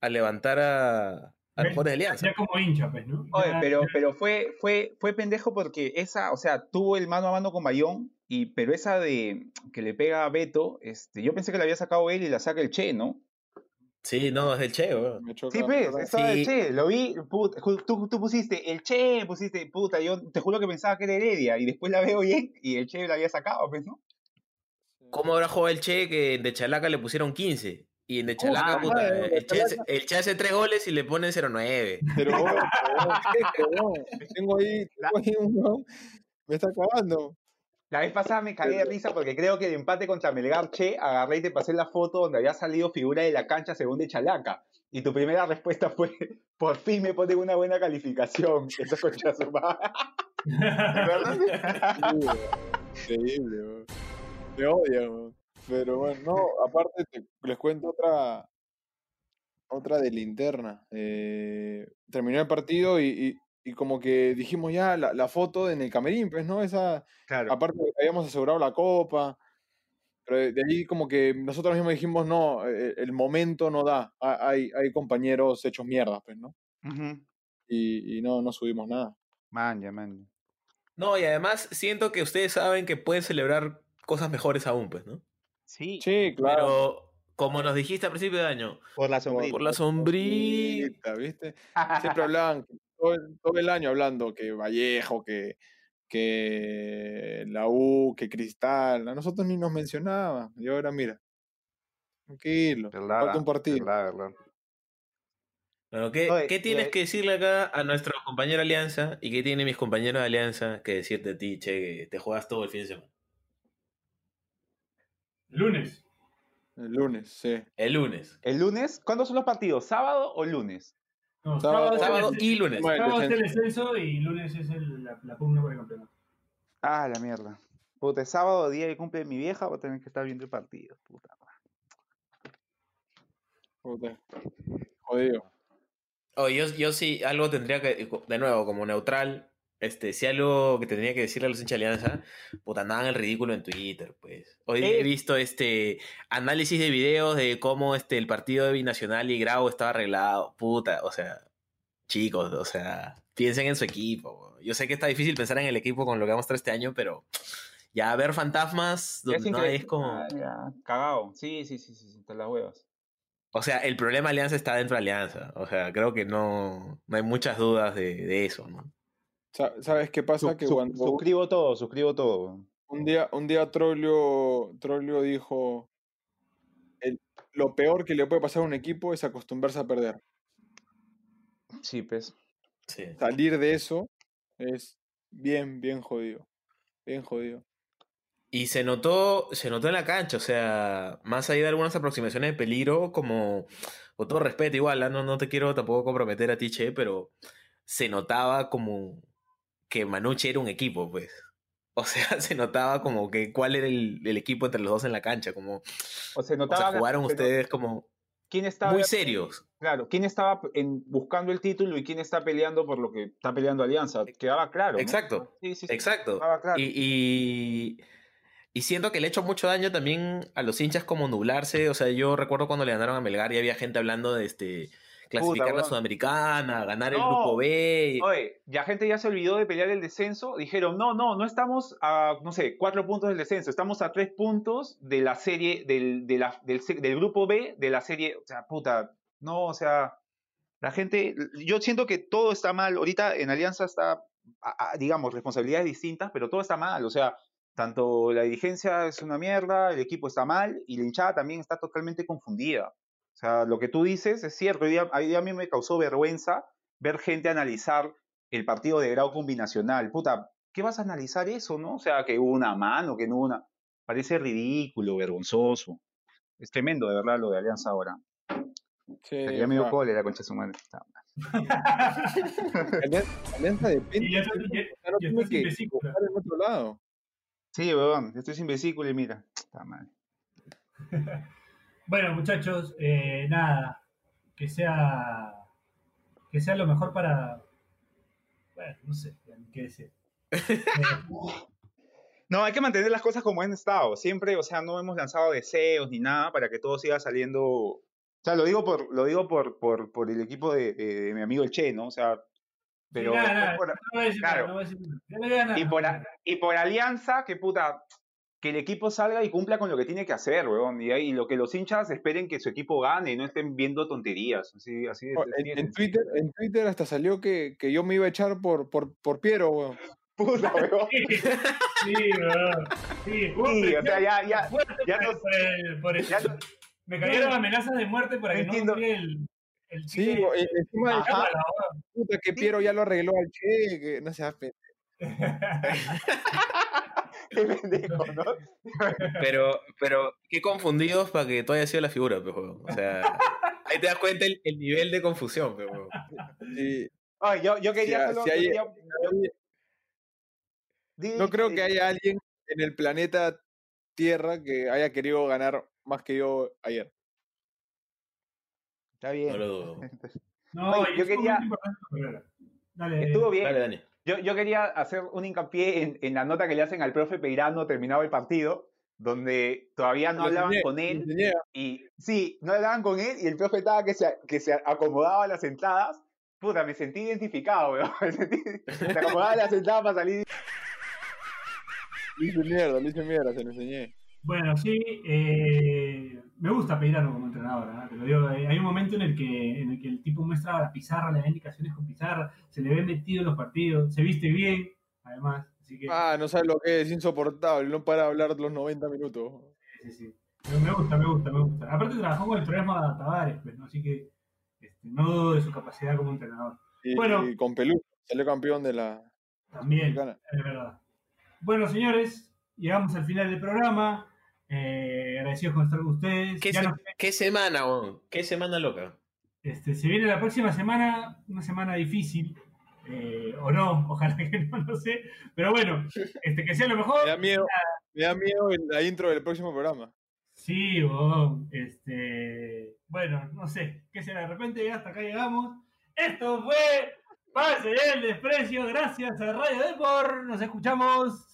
S5: a levantar a, a los jugadores de Alianza.
S6: Ya como hincha, pues, ¿no?
S3: Oye, pero, pero fue, fue, fue pendejo porque esa, o sea, tuvo el mano a mano con Bayón, y, pero esa de que le pega a Beto, este, yo pensé que la había sacado él y la saca el Che, ¿no?
S5: Sí, no, es del Che, weón.
S4: Me choca,
S3: Sí, pues,
S4: choca.
S3: estaba el
S5: Sí.
S3: Che, lo vi, put- ju- tú, tú pusiste el Che, pusiste, puta, yo te juro que pensaba que era Heredia, y después la veo bien, y el Che la había sacado, pues, ¿no?
S5: ¿Cómo habrá jugado el Che que en De Chalaca le pusieron 15? Y en De Chalaca, puta,
S4: madre,
S5: el, che, hace- el Che hace 3 goles y le ponen 0-9.
S4: Pero weón, tengo ahí, tengo ahí un me está acabando.
S3: La vez pasada me cagué de risa porque creo que el empate contra Melgar Che, agarré y te pasé la foto donde había salido figura de la cancha según de Chalaca. Y tu primera respuesta fue, por fin me ponen una buena calificación. Eso concha su madre. ¿Verdad?
S4: Increíble, weón. Me odian, weón. Pero bueno, no, aparte te- les cuento otra otra de linterna. Eh, terminó el partido y, y- y como que dijimos ya la, la foto en el camerín, pues, ¿no? Esa,
S3: Claro.
S4: aparte habíamos asegurado la copa, pero de, de ahí como que nosotros mismos dijimos, no, eh, el momento no da, ha- hay, hay compañeros hechos mierda, pues, ¿no?
S3: Ujú.
S4: Y, y no, no subimos nada.
S3: Manja, manja.
S5: No, y además siento que ustedes saben que pueden celebrar cosas mejores aún, pues, ¿no?
S3: Sí,
S4: Sí, claro.
S5: Pero, como nos dijiste a principio de año,
S3: por la sombrita.
S5: por la.
S4: Sombrita, ¿viste? Siempre hablaban, todo el, todo el año hablando que Vallejo, que, que la U, que Cristal. A nosotros ni nos mencionaban. Y ahora mira. Tranquilo. Falta un partido.
S3: verdad, verdad.
S5: Bueno, ¿qué,
S3: Oye,
S5: qué tienes
S3: eh,
S5: que decirle acá a nuestro compañero Alianza y qué tienen mis compañeros de Alianza que decirte a ti, che, que te juegas todo el fin de semana?
S6: Lunes.
S4: El lunes, sí.
S5: El lunes.
S3: ¿El lunes? ¿Cuándo son los partidos? ¿Sábado o lunes?
S6: No,
S4: Sábado-
S6: sábado,
S5: Sábado
S6: es el-
S5: y lunes.
S4: Bueno,
S6: sábado es el
S4: descenso.
S6: y lunes es el- la, la pugna por el campeonato.
S3: Ah, la mierda. Puta, sábado, día de cumple de mi vieja, voy a tener que estar viendo el partido. Puta.
S4: Puta. Jodido.
S5: Oh, yo, yo sí, algo tendría que, de nuevo, como neutral, este, si algo que tendría que decirle a los hinchas de Alianza, puta, andaban el ridículo en Twitter, pues. Hoy
S3: Eh.
S5: he visto este análisis de videos de cómo este, el partido de Binacional y Grau estaba arreglado, puta, o sea, chicos, o sea, piensen en su equipo. Yo sé que está difícil pensar en el equipo con lo que vamos a estar este año, pero ya ver fantasmas donde no es como...
S3: Ah, ya. Sí, sí, sí, sí, sí, te las huevas.
S5: O sea, el problema de Alianza está dentro de Alianza. O sea, creo que no, no hay muchas dudas de, de eso, ¿no?
S4: Sa- ¿Sabes qué pasa?
S3: Su-
S4: que
S3: su-
S4: cuando
S3: suscribo todo, suscribo todo.
S4: un día, un día Trollio, Trollio dijo, el- lo peor que le puede pasar a un equipo es acostumbrarse a perder.
S3: Sí, pues.
S5: Sí.
S4: Salir de eso es bien, bien jodido. Bien jodido.
S5: Y se notó, se notó en la cancha, o sea, más allá de algunas aproximaciones de peligro, como, con todo respeto, igual, ¿ah? no, no te quiero tampoco comprometer a ti, Che, pero se notaba como que Manucci era un equipo, pues. O sea, se notaba como que cuál era el, el equipo entre los dos en la cancha, como,
S3: O sea,
S5: o
S3: notaba
S5: sea, jugaron ustedes como
S3: ¿quién estaba
S5: muy serios.
S3: Claro, quién estaba en, buscando el título y quién está peleando por lo que está peleando Alianza. Quedaba claro. ¿no?
S5: Exacto.
S3: Sí, sí, sí,
S5: Exacto.
S3: claro.
S5: Y, y, y siento que le ha hecho mucho daño también a los hinchas como nublarse. O sea, yo recuerdo cuando le ganaron a Melgar y había gente hablando de este clasificar la
S3: weón.
S5: Sudamericana, ganar el
S3: No.
S5: grupo B.
S3: Oye, la gente ya se olvidó de pelear el descenso. Dijeron, no, no, no estamos a, no sé, cuatro puntos del descenso. Estamos a tres puntos de la serie, del, de la- del, del grupo B de la serie. O sea, puta, no, o sea, La gente, yo siento que todo está mal. Ahorita en Alianza está, a- a- digamos, responsabilidades distintas, pero todo está mal. O sea, tanto la dirigencia es una mierda, el equipo está mal y la hinchada también está totalmente confundida. O sea, lo que tú dices es cierto. Hoy día- hoy día a mí me causó vergüenza ver gente analizar el partido de grado combinacional. Puta, ¿qué vas a analizar eso, no? O sea, que hubo una mano, que no hubo una. Parece ridículo, vergonzoso. Es tremendo, de verdad, lo de Alianza ahora.
S4: Sí,
S3: ya
S4: o
S3: me dio
S4: sea,
S3: cólera, concha de su madre.
S4: Alianza, depende.
S6: Y ya está- ya-
S4: sea,
S6: ya
S4: tiene que buscar en otro lado.
S3: Sí, weón, estoy sin vesícula y mira. Está mal.
S6: Bueno, muchachos, eh, nada, que sea que sea lo mejor para bueno, no sé, qué decir.
S3: No, hay que mantener las cosas como han estado. Siempre, o sea, no hemos lanzado deseos ni nada para que todo siga saliendo. O sea, lo digo por, lo digo por, por, por el equipo de, de- de mi amigo el Che, ¿no? O sea, pero. y por alianza, que puta, que el equipo salga y cumpla con lo que tiene que hacer, weón. Y, ahí- y lo que los hinchas esperen que su equipo gane y no estén viendo tonterías. Así, así de-
S4: Oh, En. Twitter, en Twitter hasta salió que, que yo me iba a echar por, por, por Piero, weón.
S3: Puta, weón.
S6: Sí, weón. Sí, hubo
S3: Sí, o sea, ya, ya, ya
S6: por,
S3: no-
S6: por el- por el-
S3: ya no-
S6: Me cayeron amenazas de muerte para
S3: No
S6: que no
S3: entiendo.
S6: envíe el, el
S4: Sí, weón, y encima de
S3: Ajá.
S6: Cámara, weón.
S4: puta que Piero ya lo arregló al Che, que no seas pe-
S3: Qué pendejo, ¿no?
S5: Pero, pero, qué confundidos para que tú hayas sido la figura, weón. O sea, ahí te das cuenta el, el nivel de confusión.
S4: Sí,
S3: Ay, yo, yo quería
S4: Si-
S3: solo-
S4: si
S3: yo
S4: hay-
S3: quería- yo- Di-
S4: No creo que haya alguien en el planeta Tierra que haya querido ganar más que yo ayer.
S3: Está bien.
S5: No lo dudo.
S6: No,
S3: Oye, yo
S6: estuvo
S3: quería-.
S6: Dale.
S3: Estuvo bien.
S5: Dale, Dani.
S3: Yo, yo quería hacer un hincapié en, en la nota que le hacen al profe Peirano terminado el partido, donde todavía no hablaban con él. Y sí, no hablaban con él y el profe estaba que se, que se acomodaba las entradas. Puta, me sentí identificado, weón. Me sentí, se acomodaba las entradas para salir.
S4: Le hice mierda, le hice mierda, se lo enseñé.
S6: Bueno, sí, eh, me gusta Peirano como entrenador, ¿ah? te lo digo, eh, hay un momento en el, que, en el que el tipo muestra la pizarra, le da indicaciones con pizarra, se le ve metido en los partidos, se viste bien, además, así que
S4: Ah, no sabes lo que es, insoportable, no para hablar los 90 minutos.
S6: sí, sí. Pero me gusta, me gusta, me gusta. Aparte trabajó con el programa Tavares, pues, ¿no? así que este, no dudo de su capacidad como entrenador.
S4: Y,
S6: Bueno.
S4: y con Pelú, salió campeón de la
S6: También, es verdad. Bueno, señores, llegamos al final del programa. Eh, agradecidos con estar con ustedes.
S5: ¿Qué, se- qué semana, weón? ¿Qué semana loca?
S6: Este, se viene la próxima semana, una semana difícil, eh, o no, ojalá que no, no sé, pero bueno, este, que sea lo mejor.
S4: Me da miedo, me da miedo en la intro del próximo programa.
S6: Sí, huevón, este, bueno, no sé, qué será, de repente hasta acá llegamos. Esto fue Pase el Desprecio, gracias a Radio Depor, nos escuchamos